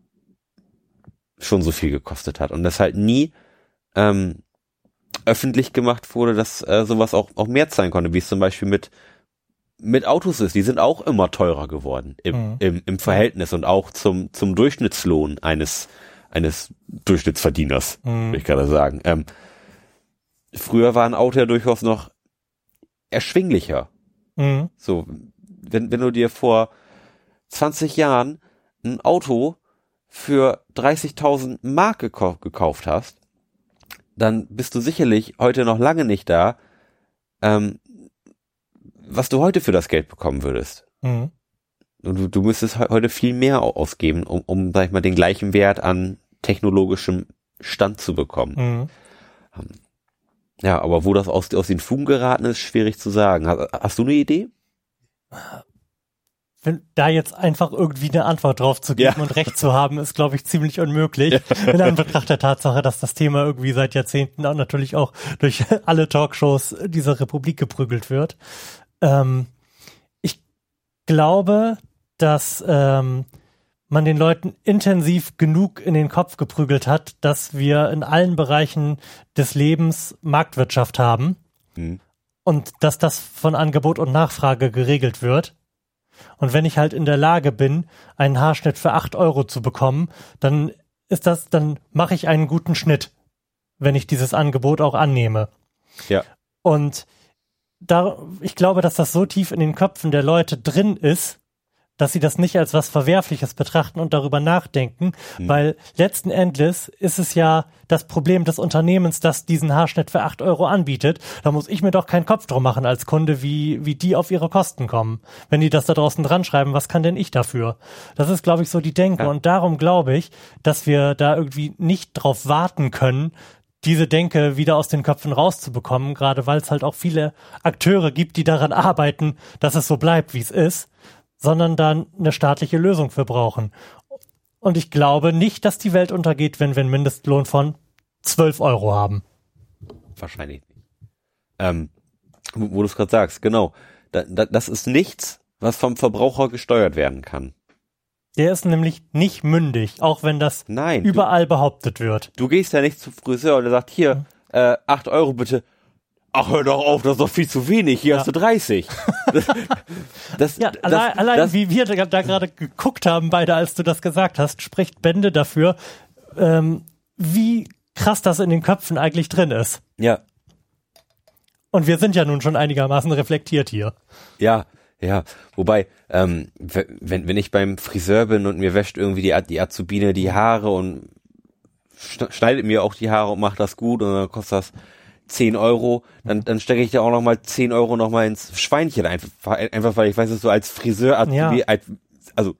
schon so viel gekostet hat und das halt nie ähm, öffentlich gemacht wurde, dass äh, sowas auch, auch mehr zahlen konnte, wie es zum Beispiel mit mit Autos ist. Die sind auch immer teurer geworden im, Mhm. im, im Verhältnis und auch zum, zum Durchschnittslohn eines, eines Durchschnittsverdieners, Mhm. will ich gerade sagen. Ähm, früher war ein Auto ja durchaus noch erschwinglicher. Mhm. So, wenn, wenn du dir vor 20 Jahren ein Auto für 30.000 Mark gekau gekauft hast, dann bist du sicherlich heute noch lange nicht da, ähm, was du heute für das Geld bekommen würdest. Mhm. Du, du müsstest he- heute viel mehr au- ausgeben, um, um, sag ich mal, den gleichen Wert an technologischem Stand zu bekommen. Mhm. Ja, aber wo das aus, aus den Fugen geraten ist, schwierig zu sagen. Hast, hast du eine Idee? Wenn, da jetzt einfach irgendwie eine Antwort drauf zu geben Ja. und recht zu haben, ist, glaube ich, ziemlich unmöglich. In Anbetracht der Tatsache, dass das Thema irgendwie seit Jahrzehnten auch natürlich auch durch alle Talkshows dieser Republik geprügelt wird. Ähm, ich glaube, dass ähm, man den Leuten intensiv genug in den Kopf geprügelt hat, dass wir in allen Bereichen des Lebens Marktwirtschaft haben Mhm. und dass das von Angebot und Nachfrage geregelt wird. Und wenn ich halt in der Lage bin, einen Haarschnitt für acht Euro zu bekommen, dann ist das, dann mache ich einen guten Schnitt, wenn ich dieses Angebot auch annehme. Ja. Und da, ich glaube, dass das so tief in den Köpfen der Leute drin ist, dass sie das nicht als was Verwerfliches betrachten und darüber nachdenken, weil letzten Endes ist es ja das Problem des Unternehmens, das diesen Haarschnitt für acht Euro anbietet. Da muss ich mir doch keinen Kopf drum machen als Kunde, wie, wie die auf ihre Kosten kommen. Wenn die das da draußen dran schreiben, was kann denn ich dafür? Das ist, glaube ich, so die Denke. Ja. Und darum glaube ich, dass wir da irgendwie nicht drauf warten können, diese Denke wieder aus den Köpfen rauszubekommen, gerade weil es halt auch viele Akteure gibt, die daran arbeiten, dass es so bleibt, wie es ist, sondern dann eine staatliche Lösung für brauchen. Und ich glaube nicht, dass die Welt untergeht, wenn wir einen Mindestlohn von 12 Euro haben. Wahrscheinlich nicht. Ähm, wo, du es gerade sagst, genau. Da, da, das ist nichts, was vom Verbraucher gesteuert werden kann. Der ist nämlich nicht mündig, auch wenn das Nein. überall behauptet wird. Du, du gehst ja nicht zum Friseur und er sagt, hier, äh, 8 Euro bitte. Ach, hör doch auf, das ist doch viel zu wenig. Hier Ja. hast du 30. Das, das, Ja, das, allein, allein wie wir da, da gerade geguckt haben, beide, als du das gesagt hast, spricht Bände dafür, ähm, wie krass das in den Köpfen eigentlich drin ist. Ja, Und wir sind ja nun schon einigermaßen reflektiert hier. ja, ja. Wobei, ähm, wenn, wenn ich beim Friseur bin und mir wäscht irgendwie die, die Azubine die Haare und schn- schneidet mir auch die Haare und macht das gut und dann kostet das 10 Euro, dann, dann stecke ich da auch nochmal 10 Euro nochmal ins Schweinchen einfach, einfach weil ich weiß, dass du als Friseur, Azubi, Ja. als, also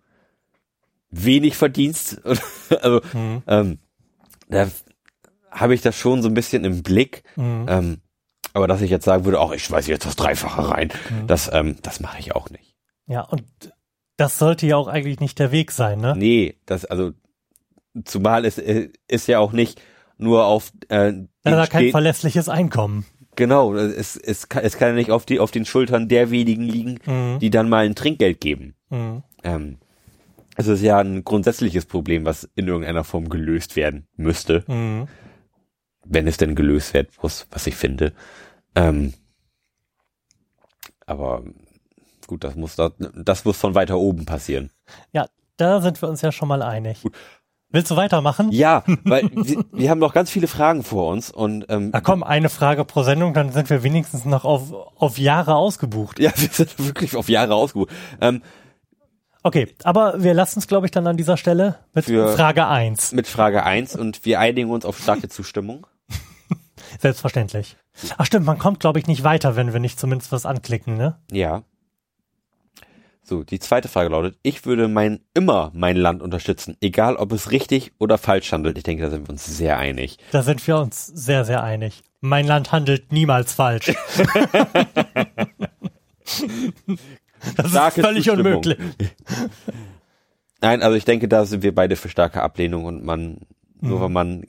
wenig verdienst. also, Mhm. ähm, da habe ich das schon so ein bisschen im Blick. Mhm. Ähm, aber dass ich jetzt sagen würde, ach, ich weiß jetzt das Dreifache rein, Mhm. das, ähm, das mache ich auch nicht. Ja, und das sollte ja auch eigentlich nicht der Weg sein, ne? Nee, das, also, zumal es äh, ist ja auch nicht nur auf äh, Da hat kein verlässliches Einkommen. Genau, es, es, kann, es kann ja nicht auf, die, auf den Schultern der wenigen liegen, Mhm. die dann mal ein Trinkgeld geben. Mhm. Ähm, es ist ja ein grundsätzliches Problem, was in irgendeiner Form gelöst werden müsste, Mhm. Wenn es denn gelöst werden muss, was ich finde. Ähm, aber gut, das muss da, das muss von weiter oben passieren. Ja, da sind wir uns ja schon mal einig. Willst du weitermachen? Ja, weil wir, wir haben noch ganz viele Fragen vor uns und ähm, Na komm, eine Frage pro Sendung, dann sind wir wenigstens noch auf, auf Jahre ausgebucht. ja, wir sind wirklich auf Jahre ausgebucht. Ähm, Okay, aber wir lassen es, glaube ich, dann an dieser Stelle mit Für- Frage eins. mit Frage eins und wir einigen uns auf starke Zustimmung. Selbstverständlich. Ach stimmt, man kommt, glaube ich, nicht weiter, wenn wir nicht zumindest was anklicken, ne? Ja. So, die zweite Frage lautet, ich würde mein, immer mein Land unterstützen, egal ob es richtig oder falsch handelt. Ich denke, da sind wir uns sehr einig. Da sind wir uns sehr, sehr einig. Mein Land handelt niemals falsch. das Starke ist völlig Zustimmung. unmöglich. Nein, also ich denke, da sind wir beide für starke Ablehnung und man, nur Mhm. wenn man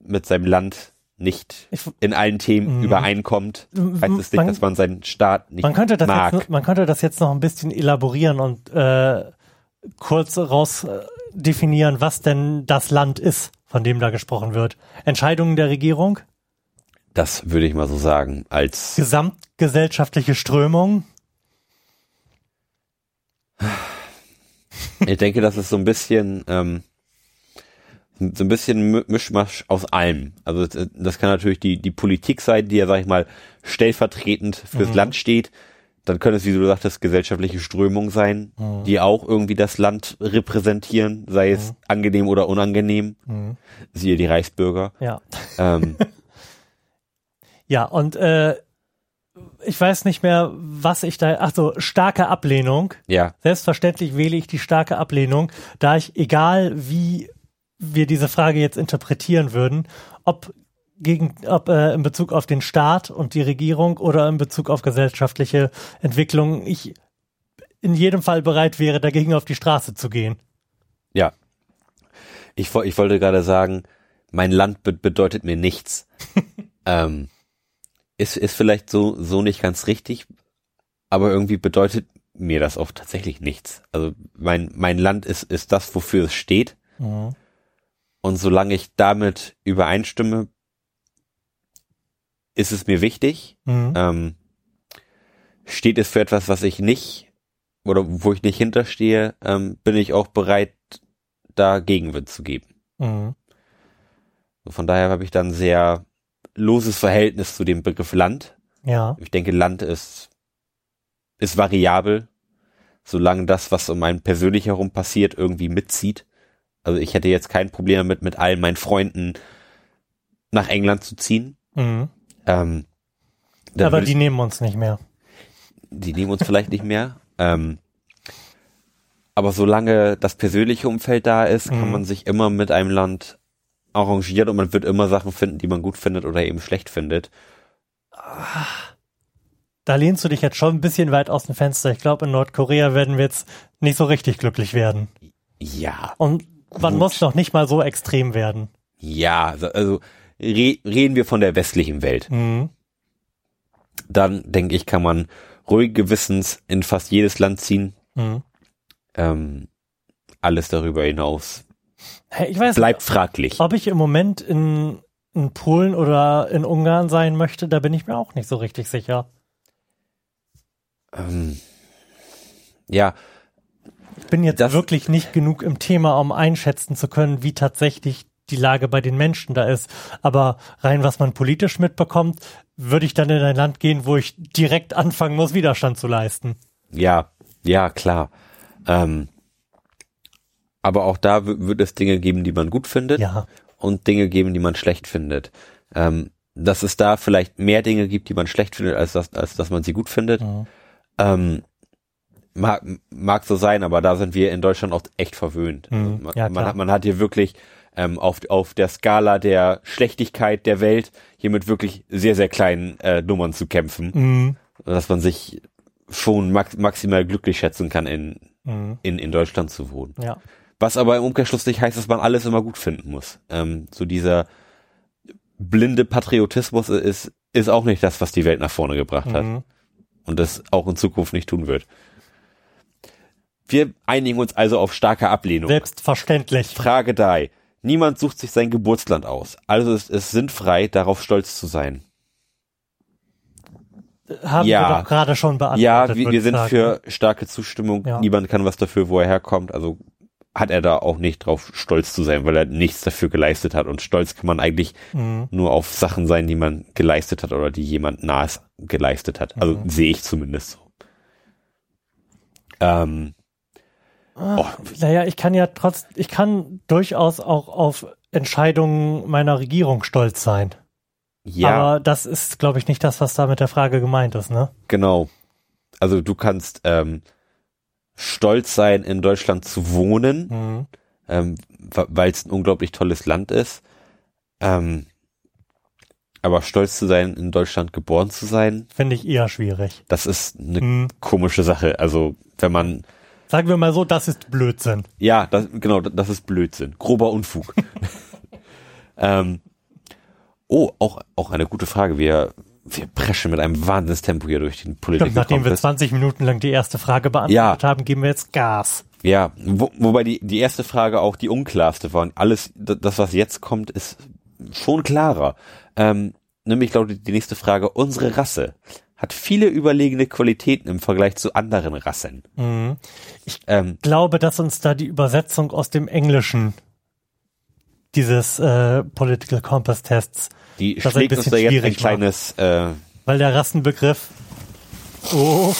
mit seinem Land nicht Ich- in allen Themen Mhm. übereinkommt, heißt es nicht, Man- dass man seinen Staat nicht Man könnte, das mag. jetzt, man könnte das jetzt noch ein bisschen elaborieren und äh, kurz raus äh, definieren, was denn das Land ist, von dem da gesprochen wird. Entscheidungen der Regierung, Das würde ich mal so sagen, als gesamtgesellschaftliche Strömung. Ich denke, das ist so ein bisschen, ähm, so ein bisschen Mi- Mischmasch aus allem. Also das, das kann natürlich die, die Politik sein, die ja, sag ich mal, stellvertretend fürs Mhm. Land steht. Dann können es, wie du sagtest, gesellschaftliche Strömungen sein, Mhm. die auch irgendwie das Land repräsentieren, sei es angenehm oder unangenehm. Mhm. Siehe die Reichsbürger. Ja. Ähm, Ja, und äh, ich weiß nicht mehr, was ich da. Ach so, starke Ablehnung. ja, Selbstverständlich wähle ich die starke Ablehnung, da ich, egal wie wir diese Frage jetzt interpretieren würden, ob gegen, ob äh, in Bezug auf den Staat und die Regierung oder in Bezug auf gesellschaftliche Entwicklung, ich in jedem Fall bereit wäre, dagegen auf die Straße zu gehen. ja. Ich, ich wollte gerade sagen, mein Land be bedeutet mir nichts. ähm, ist, ist vielleicht so, so nicht ganz richtig, aber irgendwie bedeutet mir das auch tatsächlich nichts. Also mein, mein Land ist, ist das, wofür es steht. Mhm. Und solange ich damit übereinstimme, ist es mir wichtig. Mhm. Ähm, steht es für etwas, was ich nicht oder wo ich nicht hinterstehe, ähm, bin ich auch bereit, da Gegenwind zu geben. Mhm. Von daher habe ich dann sehr loses Verhältnis zu dem Begriff Land. Ja. Ich denke, Land ist, ist variabel, solange das, was um einen persönlich herum passiert, irgendwie mitzieht. Also ich hätte jetzt kein Problem damit, mit allen meinen Freunden nach England zu ziehen. Mhm. Ähm, Aber die nehmen uns nicht mehr. die nehmen uns vielleicht nicht mehr. Ähm, aber solange das persönliche Umfeld da ist, kann Mhm. man sich immer mit einem Land arrangieren und man wird immer Sachen finden, die man gut findet oder eben schlecht findet. Da lehnst du dich jetzt schon ein bisschen weit aus dem Fenster. Ich glaube, in Nordkorea werden wir jetzt nicht so richtig glücklich werden. Ja, Und man muss noch nicht mal so extrem werden. ja, also- re reden wir von der westlichen Welt. Mhm. Dann denke ich, kann man ruhig gewissens in fast jedes Land ziehen. Mhm. Ähm, alles darüber hinaus ich weiß bleibt fraglich. ob ich im Moment in, in Polen oder in Ungarn sein möchte, da bin ich mir auch nicht so richtig sicher. Ähm, ja, Ich bin jetzt Das- wirklich nicht genug im Thema, um einschätzen zu können, wie tatsächlich die Lage bei den Menschen da ist. Aber rein, was man politisch mitbekommt, würde ich dann in ein Land gehen, wo ich direkt anfangen muss, Widerstand zu leisten. Ja, ja, klar. Ähm, aber auch da wird es Dinge geben, die man gut findet Ja, und Dinge geben, die man schlecht findet. Ähm, dass es da vielleicht mehr Dinge gibt, die man schlecht findet, als, das, als dass man sie gut findet, Mhm. ähm, mag, mag so sein, aber da sind wir in Deutschland auch echt verwöhnt. Mhm, Also man, ja, man, hat, man hat hier wirklich ähm, auf, auf der Skala der Schlechtigkeit der Welt hier mit wirklich sehr, sehr kleinen äh, Nummern zu kämpfen, Mhm. dass man sich schon max maximal glücklich schätzen kann, in, Mhm. in, in Deutschland zu wohnen. ja. Was aber im Umkehrschluss nicht heißt, dass man alles immer gut finden muss. Ähm, so dieser blinde Patriotismus ist, ist auch nicht das, was die Welt nach vorne gebracht hat Mhm. und das auch in Zukunft nicht tun wird. Wir einigen uns also auf starke Ablehnung. Selbstverständlich. Frage 3. Niemand sucht sich sein Geburtsland aus. Also ist es sinnfrei, darauf stolz zu sein. Haben Ja. wir doch gerade schon beantwortet. Ja, wir, wir sind sagen. für starke Zustimmung. Ja. Niemand kann was dafür, wo er herkommt. Also hat er da auch nicht drauf stolz zu sein, weil er nichts dafür geleistet hat. Und stolz kann man eigentlich Mhm. nur auf Sachen sein, die man geleistet hat oder die jemand nahes geleistet hat. Also Mhm. sehe ich zumindest so. Ähm, oh, Naja, ich kann ja trotz, ich kann durchaus auch auf Entscheidungen meiner Regierung stolz sein. ja, Aber das ist, glaube ich, nicht das, was da mit der Frage gemeint ist, ne? genau. Also du kannst ähm, stolz sein, in Deutschland zu wohnen. Mhm. ähm, weil es ein unglaublich tolles Land ist. Ähm, aber stolz zu sein, in Deutschland geboren zu sein, Finde ich eher schwierig. das ist eine Mhm. komische Sache. Also wenn man, Sagen wir mal so, das ist Blödsinn. ja, das, genau, das ist Blödsinn, grober Unfug. ähm, oh, auch auch eine gute Frage. Wir wir preschen mit einem Wahnsinnstempo hier durch den Political Stimmt, nachdem wir Compass. 20 Minuten lang die erste Frage beantwortet Ja. haben, geben wir jetzt Gas. Ja, wo, wobei die, die erste Frage auch die unklarste war. Und alles, das, was jetzt kommt, ist schon klarer. Ähm, nämlich lautet die nächste Frage, unsere Rasse hat viele überlegene Qualitäten im Vergleich zu anderen Rassen. Mhm. Ähm, Ich glaube, dass uns da die Übersetzung aus dem Englischen dieses äh, Political Compass Tests, die Das ist ein schlägt uns bisschen da jetzt ein kleines, äh, weil der Rassenbegriff, oh,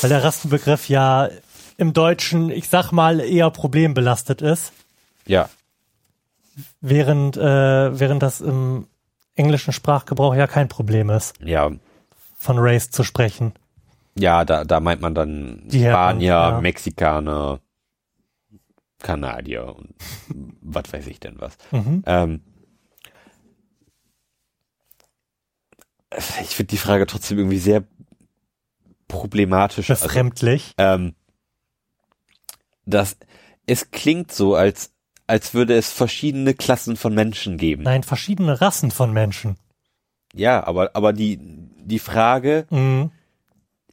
weil der Rassenbegriff ja im Deutschen, ich sag mal, eher problembelastet ist, ja, während, äh, während das im englischen Sprachgebrauch ja kein Problem ist, ja, von Race zu sprechen. ja, da, da meint man dann Die Spanier, ja. Mexikaner, Kanadier und was weiß ich denn was. Mhm. Ähm, ich finde die Frage trotzdem irgendwie sehr problematisch. Also, Befremdlich. ähm, das, es klingt so, als, als würde es verschiedene Klassen von Menschen geben. Nein, verschiedene Rassen von Menschen. Ja, aber, aber die, die Frage Mhm.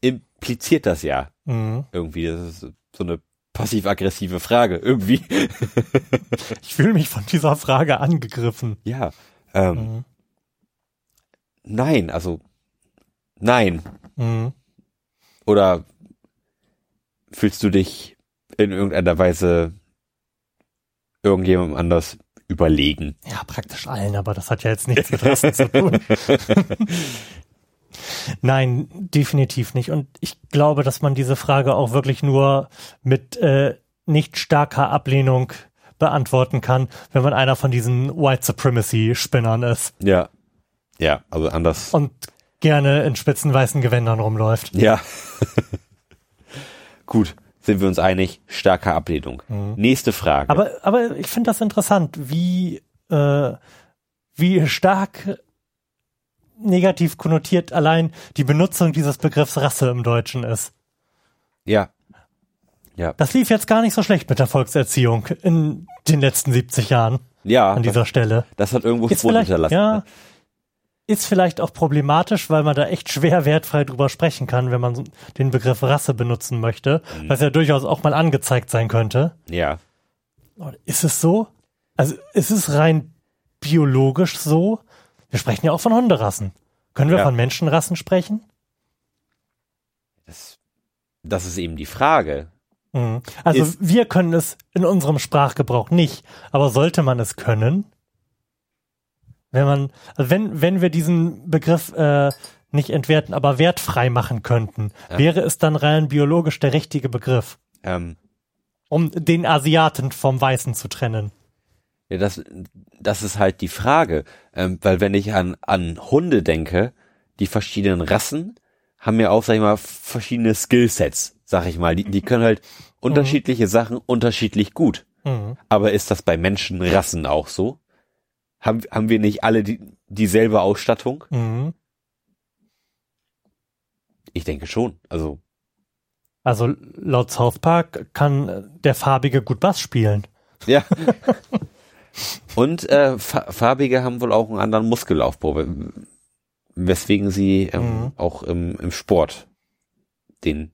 impliziert das ja Mhm. irgendwie. Das ist so eine passiv-aggressive Frage irgendwie. Ich fühle mich von dieser Frage angegriffen. ja. Ähm, Mhm. Nein, also nein. Mhm. Oder fühlst du dich in irgendeiner Weise irgendjemandem anders überlegen? Ja, praktisch allen, aber das hat ja jetzt nichts mit Rassen zu tun. Nein, definitiv nicht. Und ich glaube, dass man diese Frage auch wirklich nur mit äh, nicht starker Ablehnung beantworten kann, wenn man einer von diesen White Supremacy-Spinnern ist Ja. Ja, also anders. und gerne in spitzen weißen Gewändern rumläuft. Ja. Gut, sind wir uns einig, starke Ablehnung. Nächste Frage. Aber, aber ich finde das interessant, wie, äh, wie stark negativ konnotiert allein die Benutzung dieses Begriffs Rasse im Deutschen ist. ja. Ja. Das lief jetzt gar nicht so schlecht mit der Volkserziehung in den letzten 70 Jahren Ja, an das, dieser Stelle. das hat irgendwo Spuren hinterlassen. ja, ne? ist vielleicht auch problematisch, weil man da echt schwer wertfrei drüber sprechen kann, wenn man den Begriff Rasse benutzen möchte, Mhm. was ja durchaus auch mal angezeigt sein könnte. Ja. Ist es so? Also ist es rein biologisch so? Wir sprechen ja auch von Hunderassen. Können wir Ja. von Menschenrassen sprechen? Das, das ist eben die Frage. Mhm. Also Ist- wir können es in unserem Sprachgebrauch nicht, aber sollte man es können? Wenn man, also wenn, wenn wir diesen Begriff äh, nicht entwerten, aber wertfrei machen könnten, Ja. wäre es dann rein biologisch der richtige Begriff, Ähm, um den Asiaten vom Weißen zu trennen. Ja, das, das ist halt die Frage. Ähm, weil wenn ich an, an Hunde denke, die verschiedenen Rassen haben ja auch, sag ich mal, verschiedene Skillsets, sag ich mal. Die, die können halt unterschiedliche Sachen unterschiedlich gut. Mhm. Aber ist das bei Menschenrassen auch so? Haben, haben wir nicht alle die, dieselbe Ausstattung? Mhm. Ich denke schon. Also, Also laut South Park kann der Farbige gut Bass spielen. ja. Und äh, Fa- Farbige haben wohl auch einen anderen Muskelaufbau, we- weswegen sie ähm, Mhm. auch im, im Sport den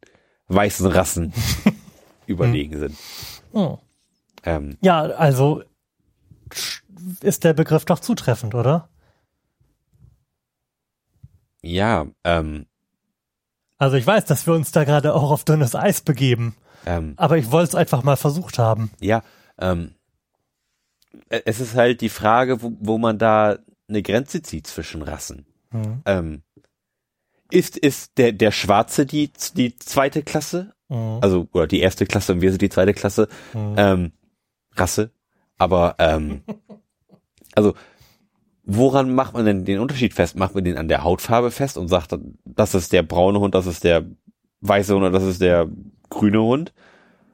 weißen Rassen überlegen sind. Mhm. Ähm, Ja, also ist der Begriff doch zutreffend, oder? ja, ähm, Also ich weiß, dass wir uns da gerade auch auf dünnes Eis begeben, ähm, aber ich wollte es einfach mal versucht haben. Ja, ähm, es ist halt die Frage, wo, wo man da eine Grenze zieht zwischen Rassen. Mhm. Ähm, ist, ist der, der Schwarze die, die zweite Klasse? Mhm. Also, oder die erste Klasse und wir sind die zweite Klasse, Mhm. ähm, Rasse. Aber, ähm, also, woran macht man denn den Unterschied fest? Macht man den an der Hautfarbe fest und sagt, das ist der braune Hund, das ist der weiße Hund oder das ist der grüne Hund?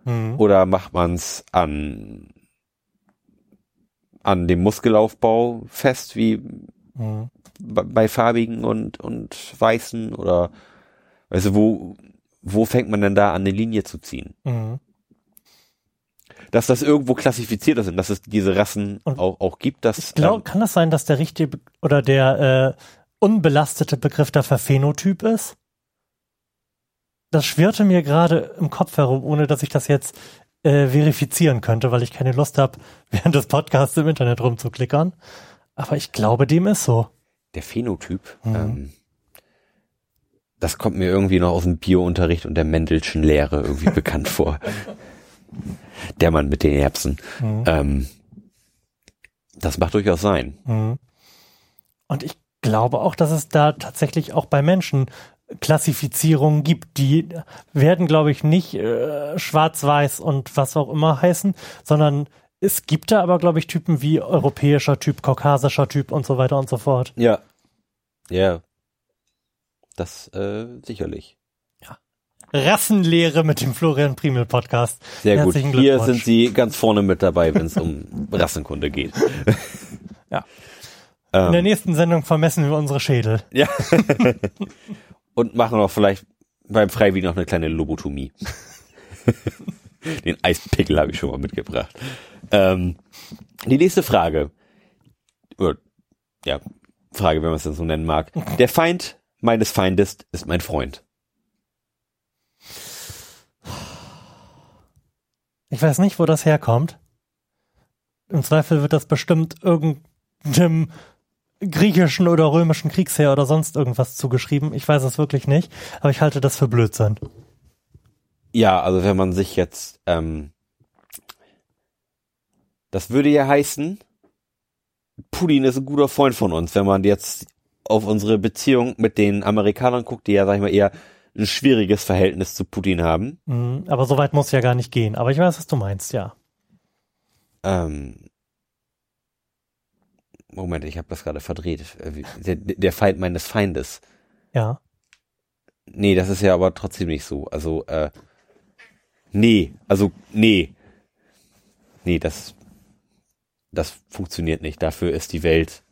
Mhm. Oder macht man es an, an dem Muskelaufbau fest, wie Mhm. bei, farbigen und, und weißen? Oder, du, wo, wo fängt man denn da an, eine Linie zu ziehen? Mhm. Dass das irgendwo klassifiziert ist und dass es diese Rassen Und auch, auch gibt, das, Ich glaube, ähm, kann das sein, dass der richtige oder der äh, unbelastete Begriff dafür Phänotyp ist? Das schwirrte mir gerade im Kopf herum, ohne dass ich das jetzt äh, verifizieren könnte, weil ich keine Lust habe, während des Podcasts im Internet rumzuklickern. Aber ich glaube, dem ist so. der Phänotyp, Mhm. ähm, das kommt mir irgendwie noch aus dem Biounterricht und der Mendelschen Lehre irgendwie bekannt vor. Der Mann mit den Erbsen. Mhm. Ähm, das macht durchaus sein. Mhm. Und ich glaube auch, dass es da tatsächlich auch bei Menschen Klassifizierungen gibt. Die werden, glaube ich, nicht äh, schwarz-weiß und was auch immer heißen, sondern es gibt da aber, glaube ich, Typen wie europäischer Typ, kaukasischer Typ und so weiter und so fort. Ja. Ja. Das äh, sicherlich. Rassenlehre mit dem Florian Primel Podcast. Sehr gut. Herzlichen Hier Glückwunsch. sind Sie ganz vorne mit dabei, wenn es um Rassenkunde geht. Ja. In Ähm, der nächsten Sendung vermessen wir unsere Schädel. Ja. und machen auch vielleicht beim Freiwild noch eine kleine Lobotomie. Den Eispickel habe ich schon mal mitgebracht. Ähm, die nächste Frage. Ja, Frage, wenn man es so nennen mag. Der Feind meines Feindes ist mein Freund. Ich weiß nicht, wo das herkommt. Im Zweifel wird das bestimmt irgendeinem griechischen oder römischen Kriegsheer oder sonst irgendwas zugeschrieben. Ich weiß es wirklich nicht, aber ich halte das für Blödsinn. Ja, also wenn man sich jetzt, ähm, das würde ja heißen, Putin ist ein guter Freund von uns, wenn man jetzt auf unsere Beziehung mit den Amerikanern guckt, die ja, sag ich mal, eher ein schwieriges Verhältnis zu Putin haben. Mhm, aber so weit muss ja gar nicht gehen. Aber ich weiß, was du meinst, ja. Ähm, Moment, ich habe das gerade verdreht. Der, der Feind meines Feindes. Ja. Nee, das ist ja aber trotzdem nicht so. Also, äh, nee, also, nee. Nee, das, das funktioniert nicht. Dafür ist die Welt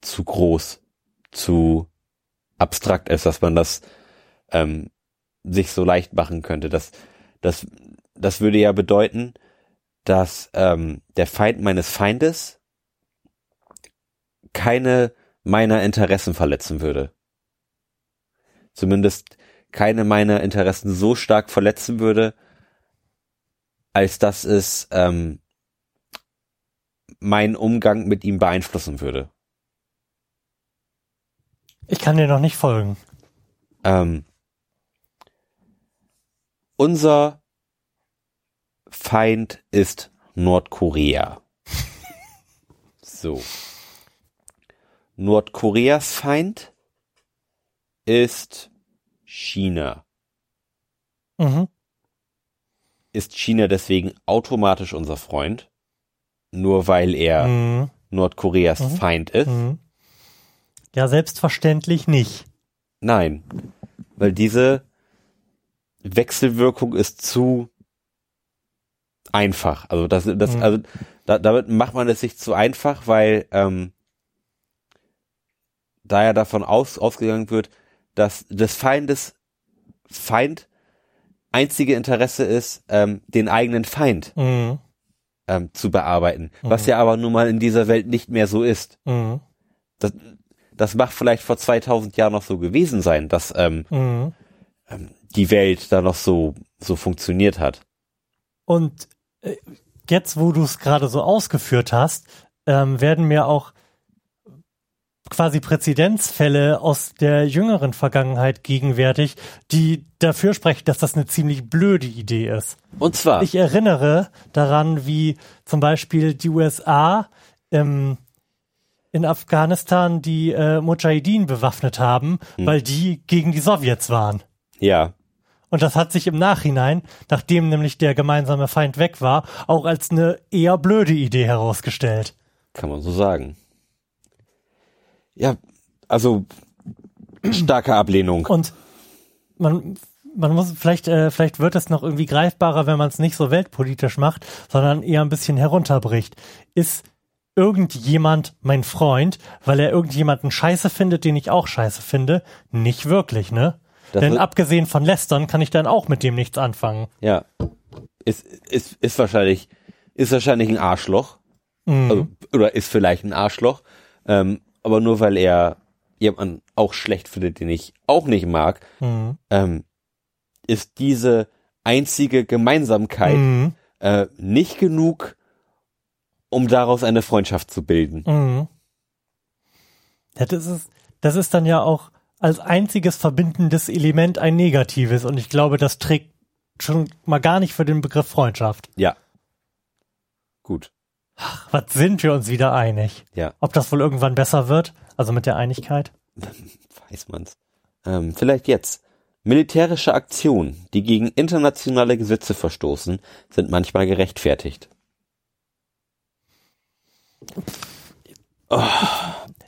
zu groß, zu abstrakt ist, dass man das ähm, sich so leicht machen könnte. Das, das, das würde ja bedeuten, dass ähm, der Feind meines Feindes keine meiner Interessen verletzen würde. Zumindest keine meiner Interessen so stark verletzen würde, als dass es ähm, meinen Umgang mit ihm beeinflussen würde. Ich kann dir noch nicht folgen. Ähm, unser Feind ist Nordkorea. So. Nordkoreas Feind ist China. Mhm. Ist China deswegen automatisch unser Freund? Nur weil er Mhm. Nordkoreas Mhm. Feind ist? Mhm. Ja, selbstverständlich nicht. Nein. Weil diese Wechselwirkung ist zu einfach. Also das, das, Mhm. also da, damit macht man es sich zu einfach, weil ähm, da ja davon aus, ausgegangen wird, dass des Feindes Feind einzige Interesse ist, ähm, den eigenen Feind Mhm. ähm, zu bearbeiten. Mhm. Was ja aber nun mal in dieser Welt nicht mehr so ist. Mhm. Das, das mag vielleicht vor 2000 Jahren noch so gewesen sein, dass ähm, Mhm. die Welt da noch so so funktioniert hat. Und jetzt, wo du es gerade so ausgeführt hast, ähm, werden mir auch quasi Präzedenzfälle aus der jüngeren Vergangenheit gegenwärtig, die dafür sprechen, dass das eine ziemlich blöde Idee ist. Und zwar, Ich erinnere daran, wie zum Beispiel die USA ähm, in Afghanistan die äh, Mujahideen bewaffnet haben, weil die gegen die Sowjets waren. ja, Und das hat sich im Nachhinein, nachdem nämlich der gemeinsame Feind weg war, auch als eine eher blöde Idee herausgestellt. kann man so sagen. Ja, also starke Ablehnung. Und man, man muss vielleicht, äh, vielleicht wird es noch irgendwie greifbarer, wenn man es nicht so weltpolitisch macht, sondern eher ein bisschen herunterbricht. Ist irgendjemand mein Freund, weil er irgendjemanden scheiße findet, den ich auch scheiße finde? Nicht wirklich, ne? Das Denn abgesehen von Lästern kann ich dann auch mit dem nichts anfangen. Ja, ist ist ist wahrscheinlich ist wahrscheinlich ein Arschloch Mhm. also, oder ist vielleicht ein Arschloch, ähm, aber nur weil er jemanden auch schlecht findet, den ich auch nicht mag, Mhm. ähm, ist diese einzige Gemeinsamkeit Mhm. äh, nicht genug, um daraus eine Freundschaft zu bilden. Mhm. Ja, das ist, das ist dann ja auch als einziges verbindendes Element ein negatives und ich glaube, das trägt schon mal gar nicht für den Begriff Freundschaft. Ja. Gut. Was sind wir uns wieder einig? Ja. Ob das wohl irgendwann besser wird? Also mit der Einigkeit? weiß man's. Ähm, vielleicht jetzt. Militärische Aktionen, die gegen internationale Gesetze verstoßen, sind manchmal gerechtfertigt.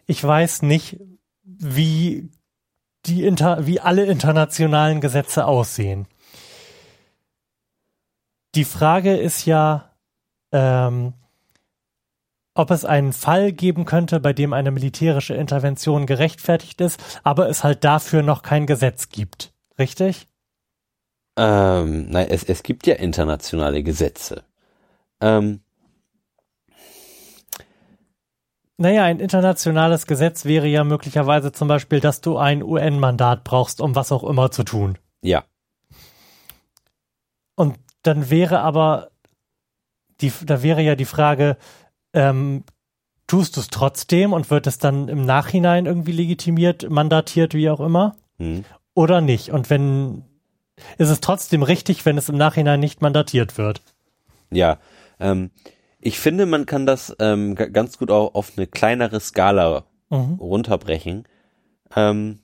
Ich weiß nicht, wie die inter, wie alle internationalen Gesetze aussehen. Die Frage ist ja, ähm, ob es einen Fall geben könnte, bei dem eine militärische Intervention gerechtfertigt ist, aber es halt dafür noch kein Gesetz gibt. Richtig? Ähm, nein, es, es gibt ja internationale Gesetze. Ähm, Naja, ein internationales Gesetz wäre ja möglicherweise zum Beispiel, dass du ein UN-Mandat brauchst, um was auch immer zu tun. ja. Und dann wäre aber die, da wäre ja die Frage, ähm, tust du es trotzdem und wird es dann im Nachhinein irgendwie legitimiert, mandatiert, wie auch immer? Hm. Oder nicht? Und wenn, ist es trotzdem richtig, wenn es im Nachhinein nicht mandatiert wird? Ja, ähm, ich finde, man kann das ähm, ganz gut auch auf eine kleinere Skala Mhm. runterbrechen. Ähm,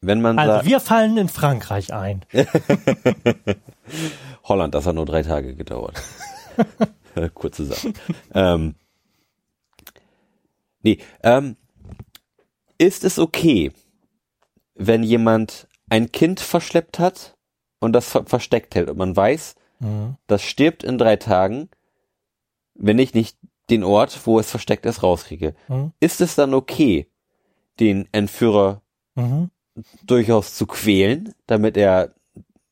wenn man Also wir fallen in Frankreich ein. Holland, das hat nur drei Tage gedauert. Kurze Sache. ähm, nee, ähm, ist es okay, wenn jemand ein Kind verschleppt hat und das ver versteckt hält und man weiß, Mhm. das stirbt in drei Tagen, wenn ich nicht den Ort, wo es versteckt ist, rauskriege. Mhm. Ist es dann okay, den Entführer Mhm. durchaus zu quälen, damit er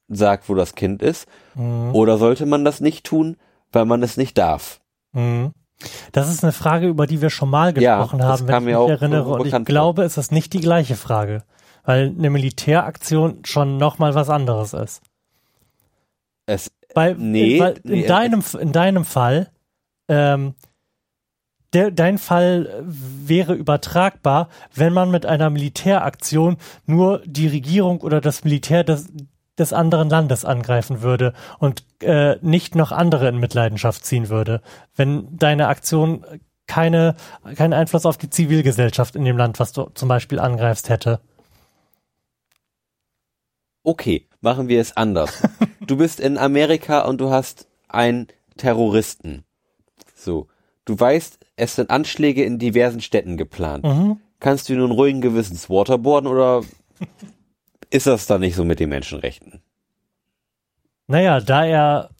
sagt, wo das Kind ist? Mhm. Oder sollte man das nicht tun, weil man es nicht darf? Mhm. Das ist eine Frage, über die wir schon mal Ja, gesprochen das haben, wenn ich mich auch erinnere. Und ich glaube, es ist nicht die gleiche Frage, weil eine Militäraktion schon nochmal was anderes ist. Es, Weil, Nee, weil in, nee, deinem, in deinem Fall, ähm, der, dein Fall äh, wäre übertragbar, wenn man mit einer Militäraktion nur die Regierung oder das Militär des, des anderen Landes angreifen würde und äh, nicht noch andere in Mitleidenschaft ziehen würde. Wenn deine Aktion keine, keinen Einfluss auf die Zivilgesellschaft in dem Land, was du zum Beispiel angreifst, hätte. okay, machen wir es anders. du bist in Amerika und du hast einen Terroristen. So. Du weißt, es sind Anschläge in diversen Städten geplant. Mhm. Kannst du nun ruhigen Gewissens waterboarden oder ist das dann nicht so mit den Menschenrechten? Naja, da er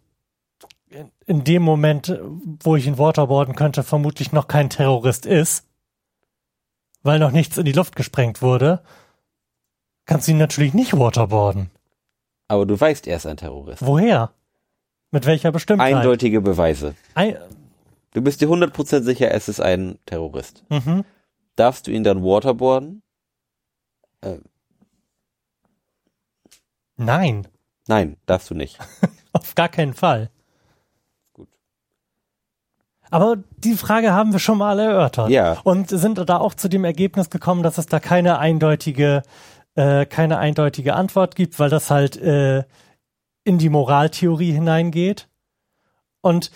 in- in dem Moment, wo ich ihn waterboarden könnte, vermutlich noch kein Terrorist ist, weil noch nichts in die Luft gesprengt wurde, kannst du ihn natürlich nicht waterboarden. Aber du weißt, er ist ein Terrorist. Woher? Mit welcher Bestimmtheit? Eindeutige Beweise. Ein, Du bist dir 100% sicher, es ist ein Terrorist. mhm. Darfst du ihn dann waterboarden? Nein, Nein, darfst du nicht. auf gar keinen Fall. Gut. Aber die Frage haben wir schon mal erörtert. Ja. Und sind da auch zu dem Ergebnis gekommen, dass es da keine eindeutige, äh, keine eindeutige Antwort gibt, weil das halt äh, in die Moraltheorie hineingeht. Und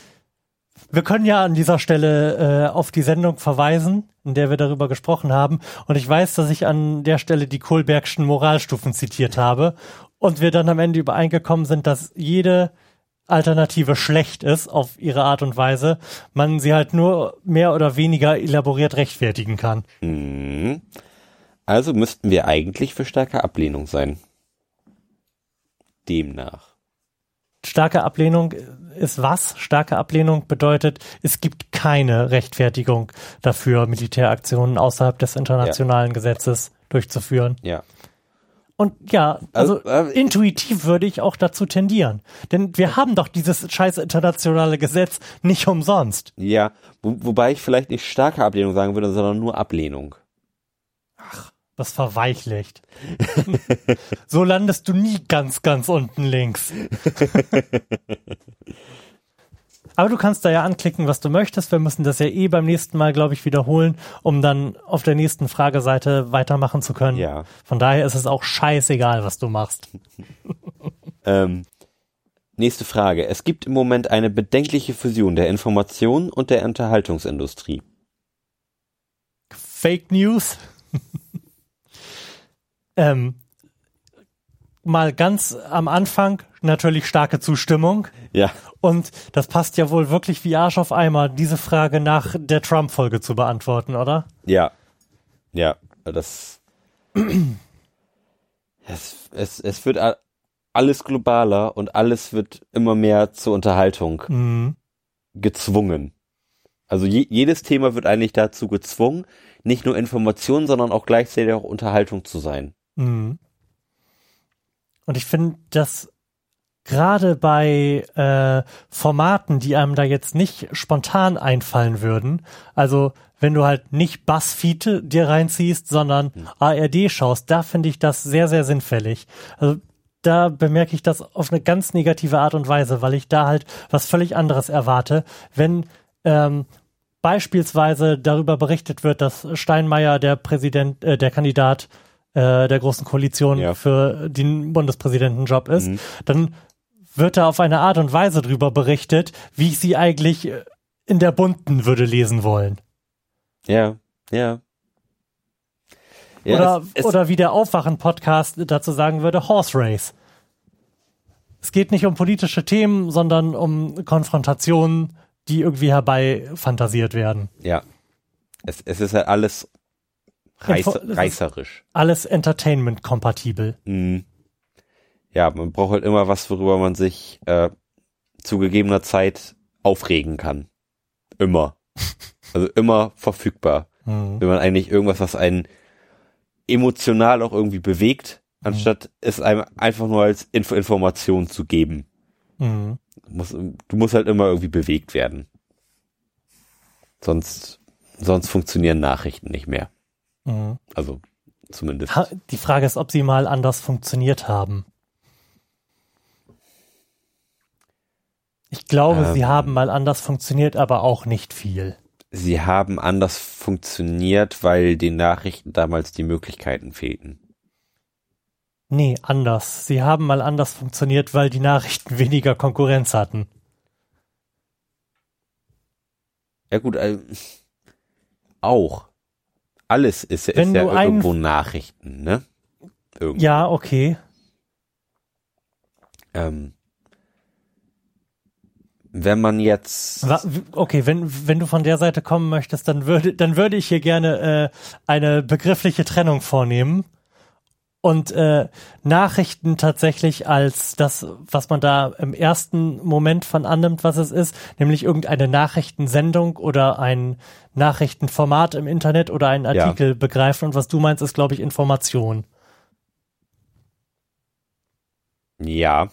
wir können ja an dieser Stelle äh, auf die Sendung verweisen, in der wir darüber gesprochen haben. Und ich weiß, dass ich an der Stelle die Kohlbergschen Moralstufen zitiert habe. Und wir dann am Ende übereingekommen sind, dass jede Alternative schlecht ist auf ihre Art und Weise, man sie halt nur mehr oder weniger elaboriert rechtfertigen kann. Hm. Also müssten wir eigentlich für starke Ablehnung sein. Demnach. Starke Ablehnung ist was? Starke Ablehnung bedeutet, es gibt keine Rechtfertigung dafür, Militäraktionen außerhalb des internationalen Gesetzes durchzuführen. Ja. Und ja, also, Also, äh, intuitiv würde ich auch dazu tendieren. Denn wir haben doch dieses scheiß internationale Gesetz nicht umsonst. Ja, wo, wobei ich vielleicht nicht starke Ablehnung sagen würde, sondern nur Ablehnung. Das verweichlicht. so landest du nie ganz, ganz unten links. Aber du kannst da ja anklicken, was du möchtest. Wir müssen das ja eh beim nächsten Mal, glaube ich, wiederholen, um dann auf der nächsten Frageseite weitermachen zu können. Ja. Von daher ist es auch scheißegal, was du machst. Ähm, nächste Frage. Es gibt im Moment eine bedenkliche Fusion der Information und der Unterhaltungsindustrie. Fake News. Ähm, mal ganz am Anfang natürlich starke Zustimmung. Ja, Und das passt ja wohl wirklich wie Arsch auf Eimer, diese Frage nach der Trump-Folge zu beantworten, oder? ja, ja, das, es, es, es wird alles globaler und alles wird immer mehr zur Unterhaltung Mhm. gezwungen. Also je, jedes Thema wird eigentlich dazu gezwungen, nicht nur Information, sondern auch gleichzeitig auch Unterhaltung zu sein. Mhm. Und ich finde, dass gerade bei äh, Formaten, die einem da jetzt nicht spontan einfallen würden, also wenn du halt nicht Buzzfeed dir reinziehst, sondern ARD schaust, da finde ich das sehr, sehr sinnfällig. Also da bemerke ich das auf eine ganz negative Art und Weise, weil ich da halt was völlig anderes erwarte. Wenn ähm, beispielsweise darüber berichtet wird, dass Steinmeier der Präsident, äh, der Kandidat äh, der großen Koalition Ja. für den Bundespräsidentenjob ist, Mhm. dann wird da auf eine Art und Weise drüber berichtet, wie ich sie eigentlich äh, in der bunten würde lesen wollen. Ja, ja. Ja, oder, es, es, oder wie der Aufwachen-Podcast dazu sagen würde, Horse Race. Es geht nicht um politische Themen, sondern um Konfrontationen, die irgendwie herbei fantasiert werden. ja. Es, es ist halt alles reiß, reißerisch. Alles Entertainment-kompatibel. Mhm. Ja, man braucht halt immer was, worüber man sich äh, zu gegebener Zeit aufregen kann. Immer. Also immer verfügbar. Mhm. Wenn man eigentlich irgendwas, was einen emotional auch irgendwie bewegt, anstatt es einem einfach nur als Info Information zu geben. Mhm. Muss, du musst halt immer irgendwie bewegt werden. Sonst, sonst funktionieren Nachrichten nicht mehr. Mhm. Also zumindest. Die Frage ist, ob sie mal anders funktioniert haben. Ich glaube, Ähm. sie haben mal anders funktioniert, aber auch nicht viel. Sie haben anders funktioniert, weil den Nachrichten damals die Möglichkeiten fehlten. Nee, anders. Sie haben mal anders funktioniert, weil die Nachrichten weniger Konkurrenz hatten. Ja gut, äh, auch. Alles ist, ist ja irgendwo Nachrichten, ne? Irgendwo. Ja, okay. Ähm, wenn man jetzt Okay, wenn, wenn du von der Seite kommen möchtest, dann würde, dann würde ich hier gerne äh, eine begriffliche Trennung vornehmen und äh, Nachrichten tatsächlich als das, was man da im ersten Moment von annimmt, was es ist, nämlich irgendeine Nachrichtensendung oder ein Nachrichtenformat im Internet oder einen Ja. Artikel begreifen. Und was du meinst, ist, glaube ich, Information. ja,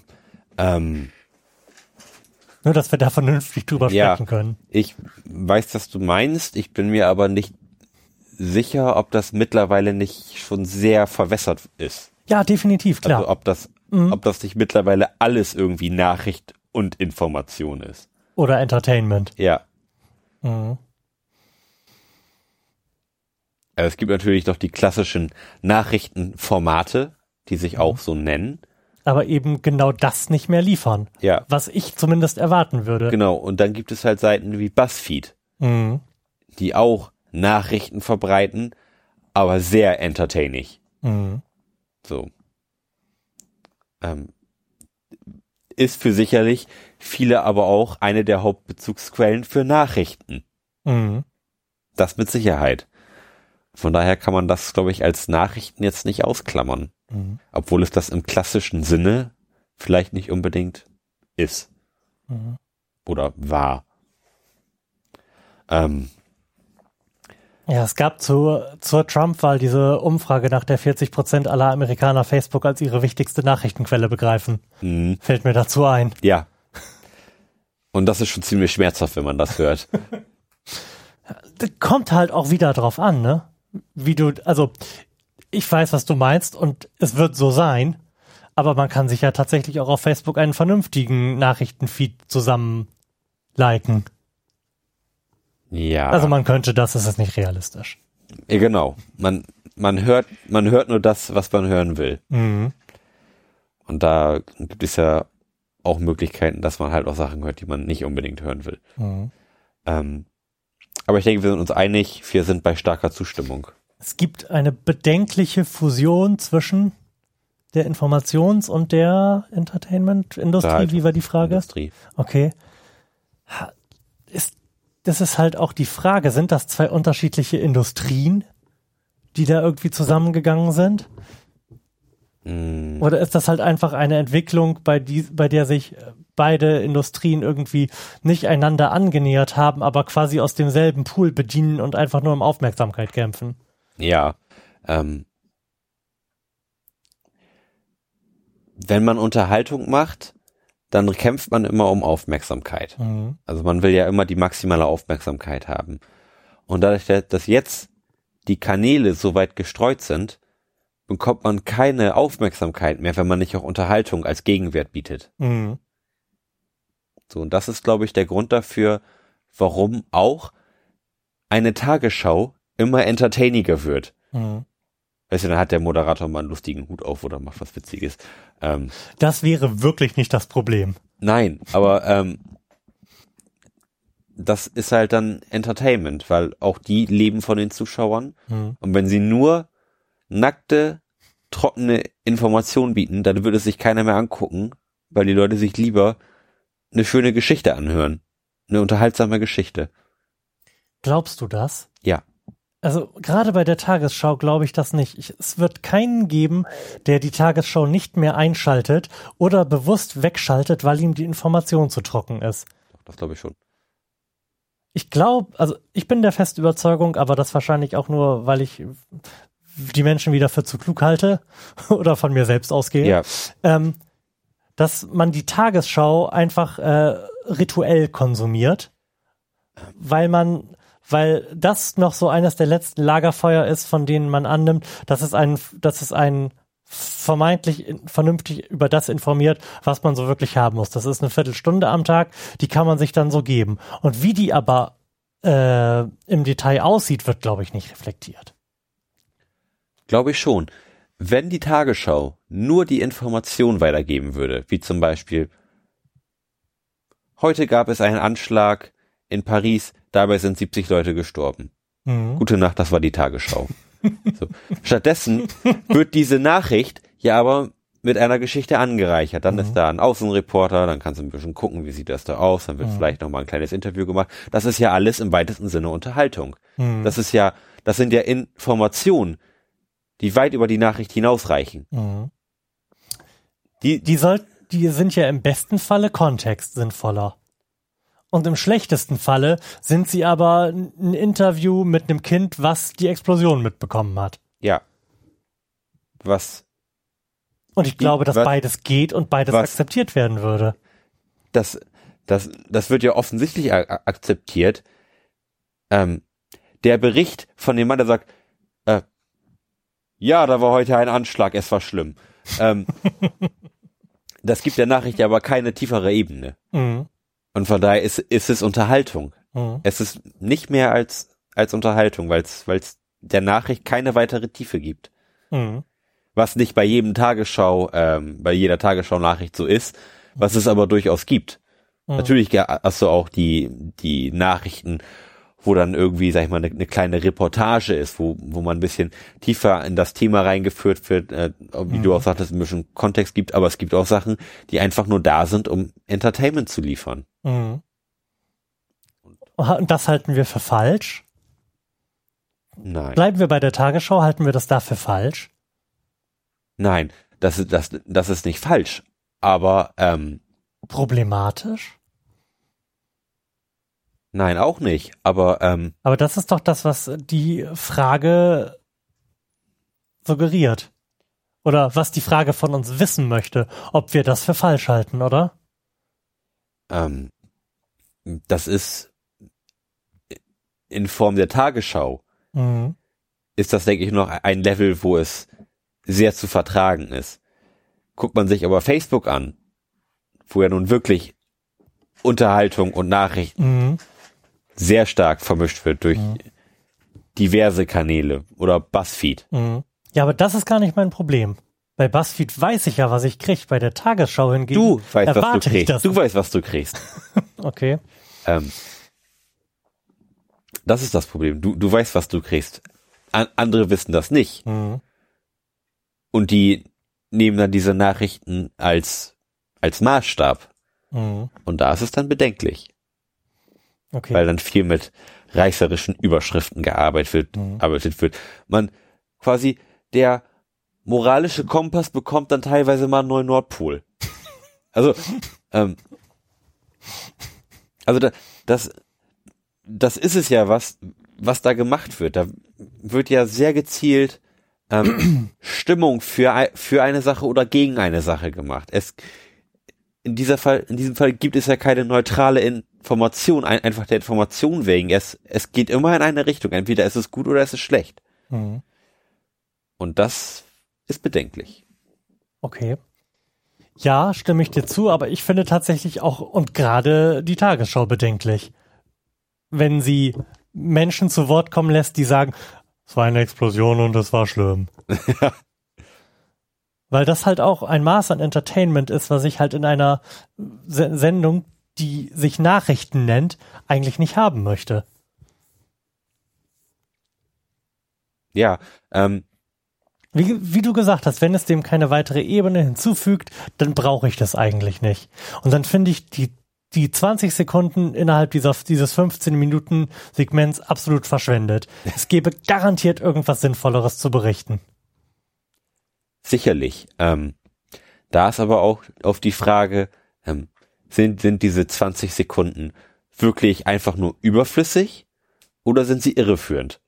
ähm, Nur, dass wir da vernünftig drüber Ja. sprechen können. ich weiß, was du meinst, ich bin mir aber nicht sicher, ob das mittlerweile nicht schon sehr verwässert ist. Ja, definitiv, klar. Also ob das, Mhm. ob das nicht mittlerweile alles irgendwie Nachricht und Information ist. oder Entertainment. Ja. Mhm. Also es gibt natürlich noch die klassischen Nachrichtenformate, die sich auch so nennen. aber eben genau das nicht mehr liefern, Ja, was ich zumindest erwarten würde. genau. Und dann gibt es halt Seiten wie BuzzFeed, Mhm. die auch Nachrichten verbreiten, aber sehr entertaining. Mhm. So. Ähm, ist für sicherlich viele aber auch eine der Hauptbezugsquellen für Nachrichten. Mhm. Das mit Sicherheit. Von daher kann man das, glaube ich, als Nachrichten jetzt nicht ausklammern. Mhm. Obwohl es das im klassischen Sinne vielleicht nicht unbedingt ist. Mhm. Oder war. Ähm, Ja, es gab zu, zur Trump-Wahl diese Umfrage, nach der 40 Prozent aller Amerikaner Facebook als ihre wichtigste Nachrichtenquelle begreifen. mh, Fällt mir dazu ein. ja. Und das ist schon ziemlich schmerzhaft, wenn man das hört. Kommt halt auch wieder drauf an, ne? Wie du, also, ich weiß, was du meinst und es wird so sein, aber man kann sich ja tatsächlich auch auf Facebook einen vernünftigen Nachrichtenfeed zusammen liken. Ja. Also man könnte das, es ist nicht realistisch. genau. Man, man hört, man hört nur das, was man hören will. Mhm. Und da gibt es ja auch Möglichkeiten, dass man halt auch Sachen hört, die man nicht unbedingt hören will. Mhm. Ähm, aber ich denke, wir sind uns einig, wir sind bei starker Zustimmung. Es gibt eine bedenkliche Fusion zwischen der Informations- und der Entertainment-Industrie. Wie war die Frage? Industrie. Okay. Das ist halt auch die Frage, sind das zwei unterschiedliche Industrien, die da irgendwie zusammengegangen sind? Oder ist das halt einfach eine Entwicklung, bei, die, bei der sich beide Industrien irgendwie nicht einander angenähert haben, aber quasi aus demselben Pool bedienen und einfach nur um Aufmerksamkeit kämpfen? ja. Ähm, wenn man Unterhaltung macht, dann kämpft man immer um Aufmerksamkeit. Mhm. Also man will ja immer die maximale Aufmerksamkeit haben. Und dadurch, dass jetzt die Kanäle so weit gestreut sind, bekommt man keine Aufmerksamkeit mehr, wenn man nicht auch Unterhaltung als Gegenwert bietet. Mhm. So, und das ist, glaube ich, der Grund dafür, warum auch eine Tagesschau immer entertainiger wird. Mhm. Weißt du, dann hat der Moderator mal einen lustigen Hut auf oder macht was Witziges. Ähm, Das wäre wirklich nicht das Problem. nein, aber ähm, das ist halt dann Entertainment, weil auch die leben von den Zuschauern. Mhm. Und wenn sie nur nackte, trockene Informationen bieten, dann würde es sich keiner mehr angucken, weil die Leute sich lieber eine schöne Geschichte anhören. Eine unterhaltsame Geschichte. Glaubst du das? Ja. Also gerade bei der Tagesschau glaube ich das nicht. Ich, es wird keinen geben, der die Tagesschau nicht mehr einschaltet oder bewusst wegschaltet, weil ihm die Information zu trocken ist. Das glaube ich schon. Ich glaube, also ich bin der festen Überzeugung, aber das wahrscheinlich auch nur, weil ich die Menschen wieder für zu klug halte oder von mir selbst ausgehe, Ja. ähm, dass man die Tagesschau einfach äh, rituell konsumiert, weil man, weil das noch so eines der letzten Lagerfeuer ist, von denen man annimmt, dass es ein, dass es ein vermeintlich in- vernünftig über das informiert, was man so wirklich haben muss. Das ist eine Viertelstunde am Tag, die kann man sich dann so geben. Und wie die aber äh, im Detail aussieht, wird, glaube ich, nicht reflektiert. Glaube ich schon. Wenn die Tagesschau nur die Information weitergeben würde, wie zum Beispiel, heute gab es einen Anschlag in Paris, dabei sind 70 Leute gestorben. Mhm. Gute Nacht, das war die Tagesschau. so. Stattdessen wird diese Nachricht ja aber mit einer Geschichte angereichert. Dann ist da ein Außenreporter, dann kannst du ein bisschen gucken, wie sieht das da aus, dann wird vielleicht noch mal ein kleines Interview gemacht. Das ist ja alles im weitesten Sinne Unterhaltung. Mhm. Das ist ja, das sind ja Informationen, die weit über die Nachricht hinausreichen. Mhm. Die, Die soll, die sind ja im besten Falle Kontext sinnvoller. Und im schlechtesten Falle sind sie aber ein Interview mit einem Kind, was die Explosion mitbekommen hat. ja. Was, Und ich glaube, dass was- beides geht und beides was- akzeptiert werden würde. das, das, das wird ja offensichtlich akzeptiert. Ähm, der Bericht von dem Mann, der sagt, äh, ja, da war heute ein Anschlag, es war schlimm. Ähm, das gibt der Nachricht ja aber keine tiefere Ebene. Mhm. Und von daher ist, ist es Unterhaltung. Mhm. Es ist nicht mehr als, als Unterhaltung, weil es der Nachricht keine weitere Tiefe gibt. Mhm. Was nicht bei jedem Tagesschau, ähm, bei jeder Tagesschau-Nachricht so ist, was es aber durchaus gibt. Mhm. Natürlich hast du auch die, die Nachrichten, wo dann irgendwie, sag ich mal, eine, eine kleine Reportage ist, wo, wo man ein bisschen tiefer in das Thema reingeführt wird, äh, wie du auch sagtest, ein bisschen Kontext gibt, aber es gibt auch Sachen, die einfach nur da sind, um Entertainment zu liefern. Mhm. Und das halten wir für falsch. Nein. Bleiben wir bei der Tagesschau, halten wir das dafür falsch. Nein, das, ist- das, das ist nicht falsch. Aber ähm, Problematisch. Nein, auch nicht. Aber ähm, Aber das ist doch das, was die Frage suggeriert. Oder was die Frage von uns wissen möchte, ob wir das für falsch halten, oder? ähm, das ist in Form der Tagesschau Mhm. ist das, denke ich, noch ein Level, wo es sehr zu vertragen ist. Guckt man sich aber Facebook an, wo ja nun wirklich Unterhaltung und Nachrichten Mhm. Sehr stark vermischt wird durch diverse Kanäle oder Buzzfeed. Mhm. Ja, aber das ist gar nicht mein Problem. Bei BuzzFeed weiß ich ja, was ich kriege. Bei der Tagesschau hingegen Du weißt, was erwarte du ich kriegst. das. Du weißt, was du kriegst. okay. Ähm, das ist das Problem. Du, du weißt, was du kriegst. An, andere wissen das nicht. Mhm. Und die nehmen dann diese Nachrichten als, als Maßstab. Mhm. Und da ist es dann bedenklich, Okay. weil dann viel mit reißerischen Überschriften gearbeitet wird, Mhm. arbeitet wird. Man quasi der moralische Kompass bekommt dann teilweise mal einen neuen Nordpol. Also, ähm, also da, das, das ist es ja, was, was da gemacht wird. Da wird ja sehr gezielt ähm, Stimmung für, für eine Sache oder gegen eine Sache gemacht. Es, in dieser Fall, in diesem Fall gibt es ja keine neutrale Information, ein, einfach der Information wegen. Es, es geht immer in eine Richtung. Entweder ist es gut oder es ist schlecht. mhm. Und das ist bedenklich. Okay. Ja, stimme ich dir zu, aber ich finde tatsächlich auch und gerade die Tagesschau bedenklich. Wenn sie Menschen zu Wort kommen lässt, die sagen, es war eine Explosion und es war schlimm. Weil das halt auch ein Maß an Entertainment ist, was ich halt in einer Se Sendung, die sich Nachrichten nennt, eigentlich nicht haben möchte. Ja, ähm, Wie, wie du gesagt hast, wenn es dem keine weitere Ebene hinzufügt, dann brauche ich das eigentlich nicht. Und dann finde ich die, die 20 Sekunden innerhalb dieser, dieses 15 Minuten Segments absolut verschwendet. Es gäbe garantiert irgendwas Sinnvolleres zu berichten. sicherlich. Ähm, da ist aber auch auf die Frage, ähm, sind, sind diese 20 Sekunden wirklich einfach nur überflüssig oder sind sie irreführend?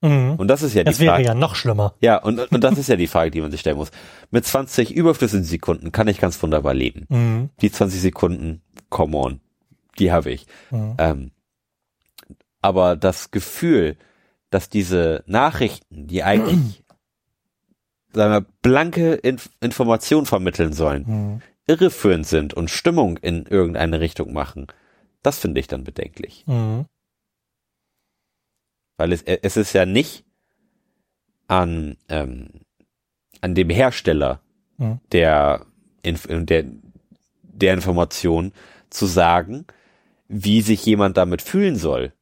Mhm. Und das ist ja die Das wäre Frage. ja noch schlimmer. Ja, und, und das ist ja die Frage, die man sich stellen muss. Mit 20 überflüssigen Sekunden kann ich ganz wunderbar leben. Mhm. Die 20 Sekunden, come on, die habe ich. Mhm. Ähm, aber das Gefühl, dass diese Nachrichten, die eigentlich sagen wir, blanke Inf Information vermitteln sollen, Mhm. Irreführend sind und Stimmung in irgendeine Richtung machen, das finde ich dann bedenklich. Mhm. Weil es, es ist ja nicht an, ähm, an dem Hersteller Mhm. der, Inf der, der Information zu sagen, wie sich jemand damit fühlen soll.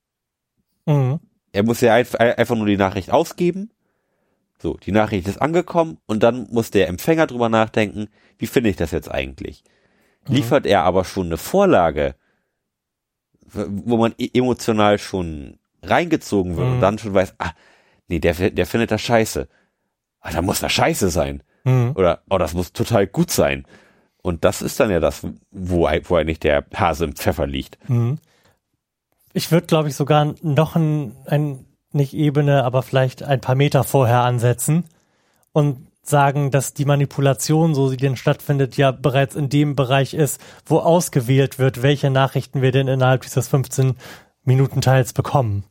Mhm. Er muss ja einf einfach nur die Nachricht ausgeben. So, die Nachricht ist angekommen und dann muss der Empfänger drüber nachdenken, wie finde ich das jetzt eigentlich? Liefert er aber schon eine Vorlage, wo man e- emotional schon reingezogen wird Mhm. und dann schon weiß, ah, nee, der, der findet das scheiße. Ah, da muss das scheiße sein. Mhm. Oder, oh, das muss total gut sein. Und das ist dann ja das, wo, wo eigentlich der Hase im Pfeffer liegt. Mhm. Ich würde, glaube ich, sogar noch ein, ein, nicht Ebene, aber vielleicht ein paar Meter vorher ansetzen und sagen, dass die Manipulation, so sie denn stattfindet, ja bereits in dem Bereich ist, wo ausgewählt wird, welche Nachrichten wir denn innerhalb dieses 15 Minuten Teils bekommen.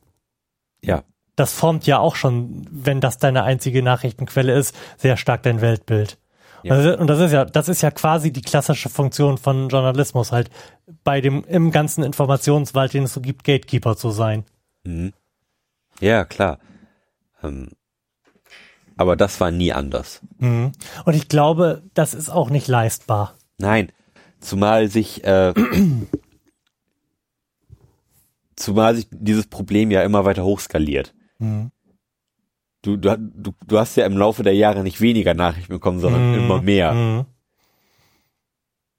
Ja. Das formt ja auch schon, wenn das deine einzige Nachrichtenquelle ist, sehr stark dein Weltbild. Ja. Und das ist- ja, das ist ja quasi die klassische Funktion von Journalismus, halt bei dem im ganzen Informationswald, den es so gibt, Gatekeeper zu sein. Mhm. Ja, klar. Ähm, aber das war nie anders. Mhm. Und ich glaube, das ist auch nicht leistbar. Nein, zumal sich, äh, zumal sich dieses Problem ja immer weiter hochskaliert. Mhm. Du, du, du, du hast ja im Laufe der Jahre nicht weniger Nachrichten bekommen, sondern Mhm. immer mehr. Mhm.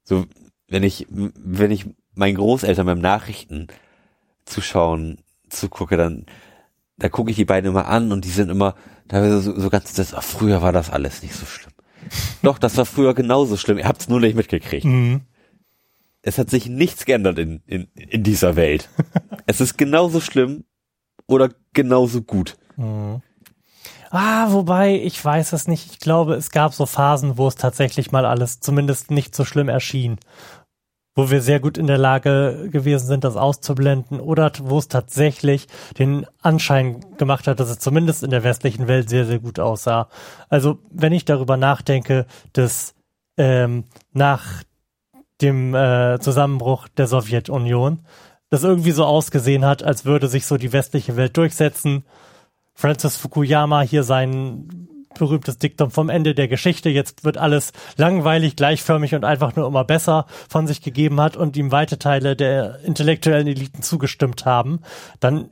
So, wenn ich, wenn ich meinen Großeltern beim Nachrichten zuschauen zugucke, dann, da gucke ich die beiden immer an und die sind immer, da so, so ganz, das, ach, früher war das alles nicht so schlimm. Doch, das war früher genauso schlimm. Ihr habt es nur nicht mitgekriegt. Mhm. Es hat sich nichts geändert in, in, in dieser Welt. es ist genauso schlimm oder genauso gut. Mhm. Ah, wobei, ich weiß es nicht. Ich glaube, es gab so Phasen, wo es tatsächlich mal alles zumindest nicht so schlimm erschien. Wo wir sehr gut in der Lage gewesen sind, das auszublenden oder wo es tatsächlich den Anschein gemacht hat, dass es zumindest in der westlichen Welt sehr, sehr gut aussah. Also, wenn ich darüber nachdenke, dass ähm, nach dem äh, Zusammenbruch der Sowjetunion das irgendwie so ausgesehen hat, als würde sich so die westliche Welt durchsetzen. Francis Fukuyama hier sein berühmtes Diktum vom Ende der Geschichte, jetzt wird alles langweilig, gleichförmig und einfach nur immer besser von sich gegeben hat und ihm weite Teile der intellektuellen Eliten zugestimmt haben, dann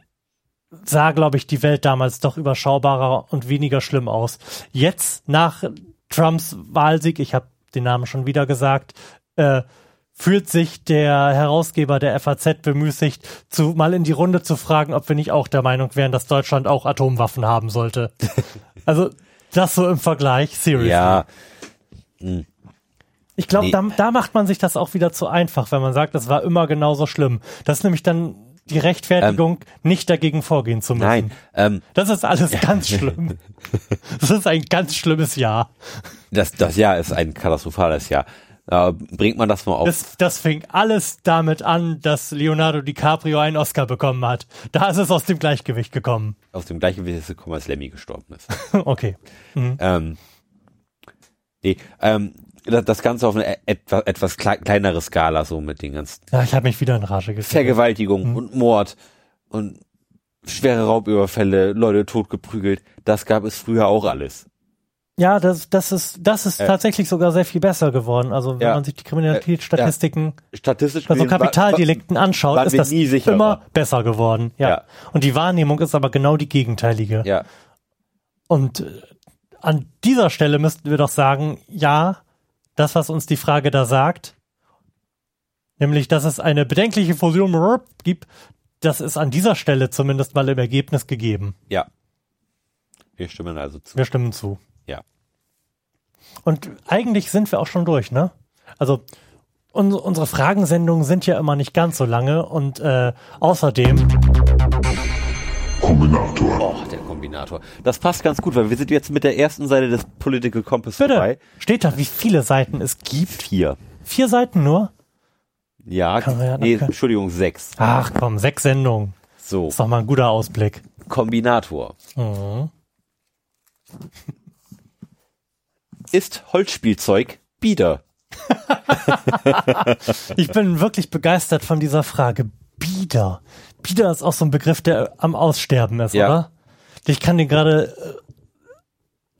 sah, glaube ich, die Welt damals doch überschaubarer und weniger schlimm aus. Jetzt, nach Trumps Wahlsieg, ich habe den Namen schon wieder gesagt, äh, fühlt sich der Herausgeber der FAZ bemüßigt, zu, mal in die Runde zu fragen, ob wir nicht auch der Meinung wären, dass Deutschland auch Atomwaffen haben sollte. also das so im Vergleich, seriously. Ja, Ich glaube, Nee. da, da macht man sich das auch wieder zu einfach, wenn man sagt, das war immer genauso schlimm. Das ist nämlich dann die Rechtfertigung, nicht dagegen vorgehen zu müssen. nein, ähm, Das ist alles ganz schlimm. Das ist ein ganz schlimmes Jahr. das, das Jahr ist ein katastrophales Jahr. Äh, bringt man das mal auf Das, das fing alles damit an, dass Leonardo DiCaprio einen Oscar bekommen hat. Da ist es aus dem Gleichgewicht gekommen. aus dem gleichen Weg gekommen, als Lemmy gestorben ist. Okay. ähm, Nee, ähm, das, Ganze auf eine e- etwas, etwas klei- kleinere Skala, so mit den ganzen Ja, ich habe mich wieder in Rage gefühlt. Vergewaltigung Mhm. und Mord und schwere Raubüberfälle, Leute totgeprügelt. Das gab es früher auch alles. Ja, das, das ist, das ist Äh. tatsächlich sogar sehr viel besser geworden. Also wenn Ja. man sich die Kriminalitätsstatistiken Statistisch bei so gesehen war- Kapitaldelikten anschaut, ist das immer besser geworden. Ja. Ja. Und die Wahrnehmung ist aber genau die gegenteilige. Ja, Und äh, an dieser Stelle müssten wir doch sagen, ja, das, was uns die Frage da sagt, nämlich, dass es eine bedenkliche Fusion gibt, das ist an dieser Stelle zumindest mal im Ergebnis gegeben. ja. Wir stimmen also zu. Wir stimmen zu. Ja. Und eigentlich sind wir auch schon durch, ne? Also un unsere Fragensendungen sind ja immer nicht ganz so lange und äh, außerdem, Kombinator. Oh, der Kombinator. Das passt ganz gut, weil wir sind jetzt mit der ersten Seite des Political Compass bitte, dabei. steht da, wie viele Seiten es gibt? Vier. Vier Seiten nur? Ja, Kann man ja nee, noch- Entschuldigung, sechs. Ach komm, sechs Sendungen. So, Ist doch mal ein guter Ausblick. Kombinator. Mhm. Ist Holzspielzeug Bieder? Ich bin wirklich begeistert von dieser Frage. Bieder. Bieder ist auch so ein Begriff, der am Aussterben ist, Ja. oder? Ich kann den gerade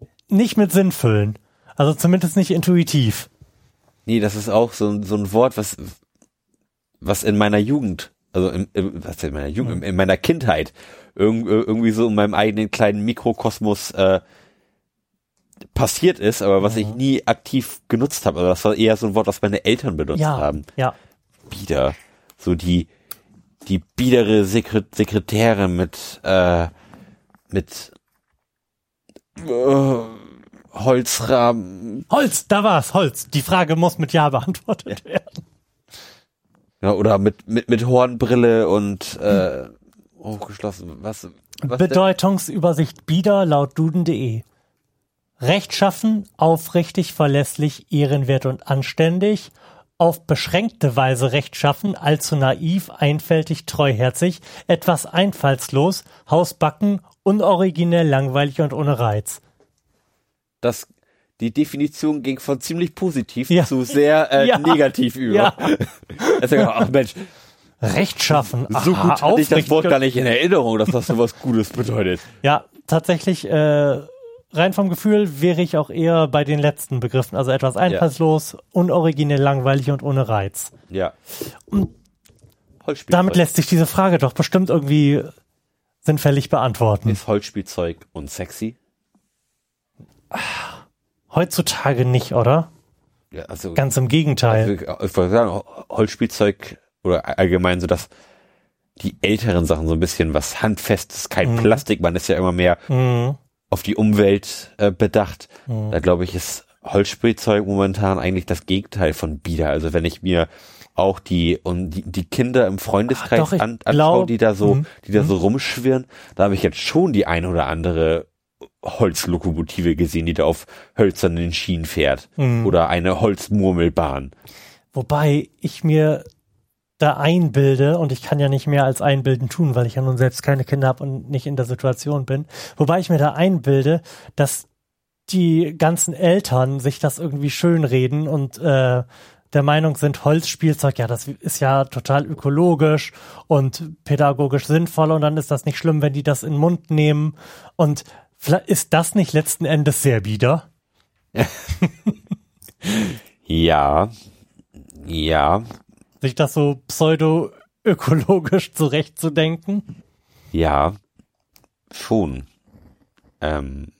äh, nicht mit Sinn füllen. Also zumindest nicht intuitiv. Nee, das ist auch so, ein- so ein Wort, was, was in meiner Jugend, also in, in, was in meiner Jugend, in, in meiner Kindheit, irg, irgendwie so in meinem eigenen kleinen Mikrokosmos äh, passiert ist, aber was ich nie aktiv genutzt habe. Also das war eher so ein Wort, was meine Eltern benutzt Ja, haben. ja. Bieder. So die, die biedere Sekret Sekretärin mit, äh, mit äh, Holzrahmen, Holz, da war's, Holz. Die Frage muss mit Ja beantwortet werden. Ja, oder mit, mit, mit Hornbrille und äh, hochgeschlossen. Was? was? Bedeutungsübersicht Bieder laut duden.de. Rechtschaffen, aufrichtig, verlässlich, ehrenwert und anständig. Auf beschränkte Weise rechtschaffen, allzu naiv, einfältig, treuherzig, etwas einfallslos, hausbacken, unoriginell, langweilig und ohne Reiz. das, die Definition ging von ziemlich positiv Ja. zu sehr äh, Ja. negativ über. Ja. Also, ach Mensch, Rechtschaffen. so gut hatte ich das Wort gar nicht in Erinnerung, dass das so was Gutes bedeutet. Ja, tatsächlich, äh, rein vom Gefühl wäre ich auch eher bei den letzten Begriffen. Also etwas einfallslos, unoriginell, langweilig und ohne Reiz. Ja. Holzspielzeug. Damit lässt sich diese Frage doch bestimmt irgendwie sinnfällig beantworten. ist Holzspielzeug unsexy? Heutzutage nicht, oder? Ja, also, Ganz im Gegenteil. also ich wollte sagen, Holzspielzeug oder allgemein so, dass die älteren Sachen so ein bisschen was handfestes, kein Plastik, man ist ja immer mehr Mhm. Auf die Umwelt äh, bedacht. Mhm. Da glaube ich, ist Holzspielzeug momentan eigentlich das Gegenteil von Bieder. Also wenn ich mir auch die und die, die Kinder im Freundeskreis Ah, doch, an, anschaue, die da so, Mhm. die da so rumschwirren, da habe ich jetzt schon die ein oder andere Holzlokomotive gesehen, die da auf hölzernen Schienen fährt. Mhm. Oder eine Holzmurmelbahn. Wobei ich mir da einbilde, und ich kann ja nicht mehr als einbilden tun, weil ich ja nun selbst keine Kinder habe und nicht in der Situation bin, wobei ich mir da einbilde, dass die ganzen Eltern sich das irgendwie schönreden und äh, der Meinung sind, Holzspielzeug, ja, das ist ja total ökologisch und pädagogisch sinnvoll und dann ist das nicht schlimm, wenn die das in den Mund nehmen. Und ist das nicht letzten Endes sehr bieder? Ja. Ja. Sich das so pseudo-ökologisch zurechtzudenken. Ja. Schon. Ähm,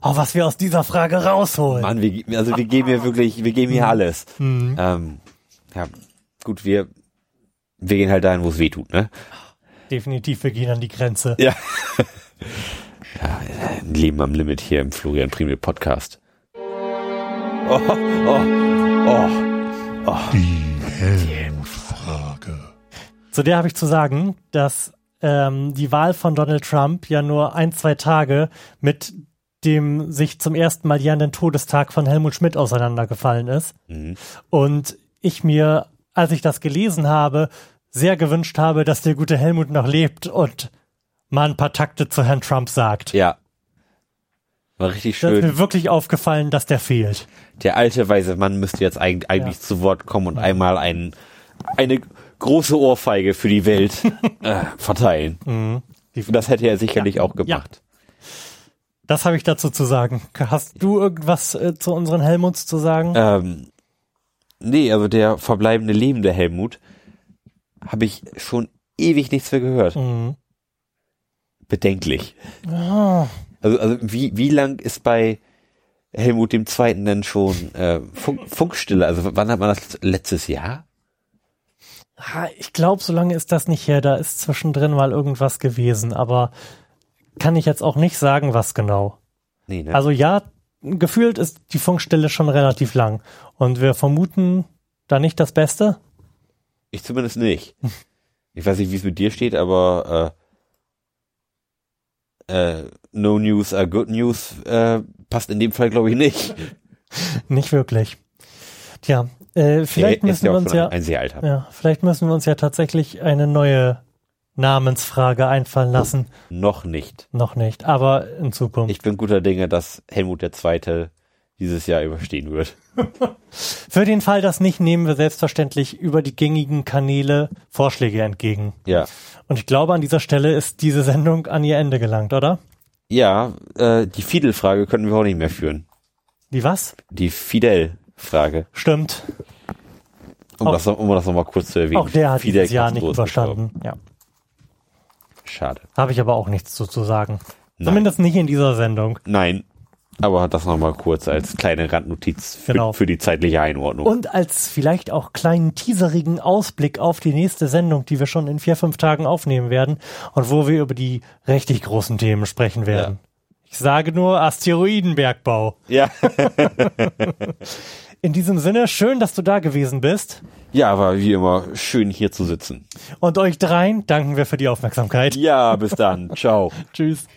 Oh, was wir aus dieser Frage rausholen. Mann, wir, also wir geben hier wirklich, wir geben hier alles. Mhm. Ähm, ja, gut, wir, wir gehen halt dahin, wo es weh tut, ne? Definitiv, wir gehen an die Grenze. Ja. ja, ein Leben am Limit hier im Florian Primel Podcast. Oh, oh, oh. Die Heldenfrage. Zu der habe ich zu sagen, dass ähm, die Wahl von Donald Trump ja nur ein, zwei Tage mit dem sich zum ersten Mal jährenden Todestag von Helmut Schmidt auseinandergefallen ist. Mhm. Und ich mir, als ich das gelesen habe, sehr gewünscht habe, dass der gute Helmut noch lebt und mal ein paar Takte zu Herrn Trump sagt. Ja. War richtig Da ist schön. mir wirklich aufgefallen, dass der fehlt. Der alte weise Mann müsste jetzt eigentlich, eigentlich Ja. zu Wort kommen und einmal ein, eine große Ohrfeige für die Welt äh, verteilen. Mhm. Das hätte er sicherlich auch gemacht. Das habe ich dazu zu sagen. Hast du irgendwas äh, zu unseren Helmuts zu sagen? Ähm, nee, also der verbleibende lebende Helmut habe ich schon ewig nichts mehr gehört. Mhm. Bedenklich. Ah, Also, also wie, wie lang ist bei Helmut dem Zweiten denn schon äh, Funk, Funkstille? Also wann hat man das letztes Jahr? ah, ich glaube, so lange ist das nicht her. Da ist zwischendrin mal irgendwas gewesen, aber kann ich jetzt auch nicht sagen, was genau. Nee, ne? Also ja, gefühlt ist die Funkstelle schon relativ lang. Und wir vermuten da nicht das Beste. Ich zumindest nicht. Ich weiß nicht, wie es mit dir steht, aber äh, No News are Good News äh, passt in dem Fall, glaube ich, nicht. Nicht wirklich. Tja, äh, vielleicht müssen wir auch uns ja, ein, ein sehr alter. ja, vielleicht müssen wir uns ja tatsächlich eine neue Namensfrage einfallen lassen. Noch nicht. Noch nicht, aber in Zukunft. Ich bin guter Dinge, dass Helmut der Zweite dieses Jahr überstehen wird. Für den Fall, das nicht, nehmen wir selbstverständlich über die gängigen Kanäle Vorschläge entgegen. Ja. Und ich glaube, an dieser Stelle ist diese Sendung an ihr Ende gelangt, oder? Ja, äh, die Fidel-Frage können wir auch nicht mehr führen. Die was? Die Fidel-Frage. Stimmt. Um, Auch- das, um das nochmal kurz zu erwähnen. Auch der hat Fidel dieses Jahr nicht überstanden. Ja. Schade. Habe ich aber auch nichts zu, zu sagen. Nein. Zumindest nicht in dieser Sendung. Nein. Aber das nochmal kurz als kleine Randnotiz für, Genau. für die zeitliche Einordnung. Und als vielleicht auch kleinen teaserigen Ausblick auf die nächste Sendung, die wir schon in vier, fünf Tagen aufnehmen werden und wo wir über die richtig großen Themen sprechen werden. Ich sage nur Asteroidenbergbau. ja. In diesem Sinne, schön, dass du da gewesen bist. ja, aber wie immer schön hier zu sitzen. Und euch dreien danken wir für die Aufmerksamkeit. Ja, bis dann. Ciao. Tschüss.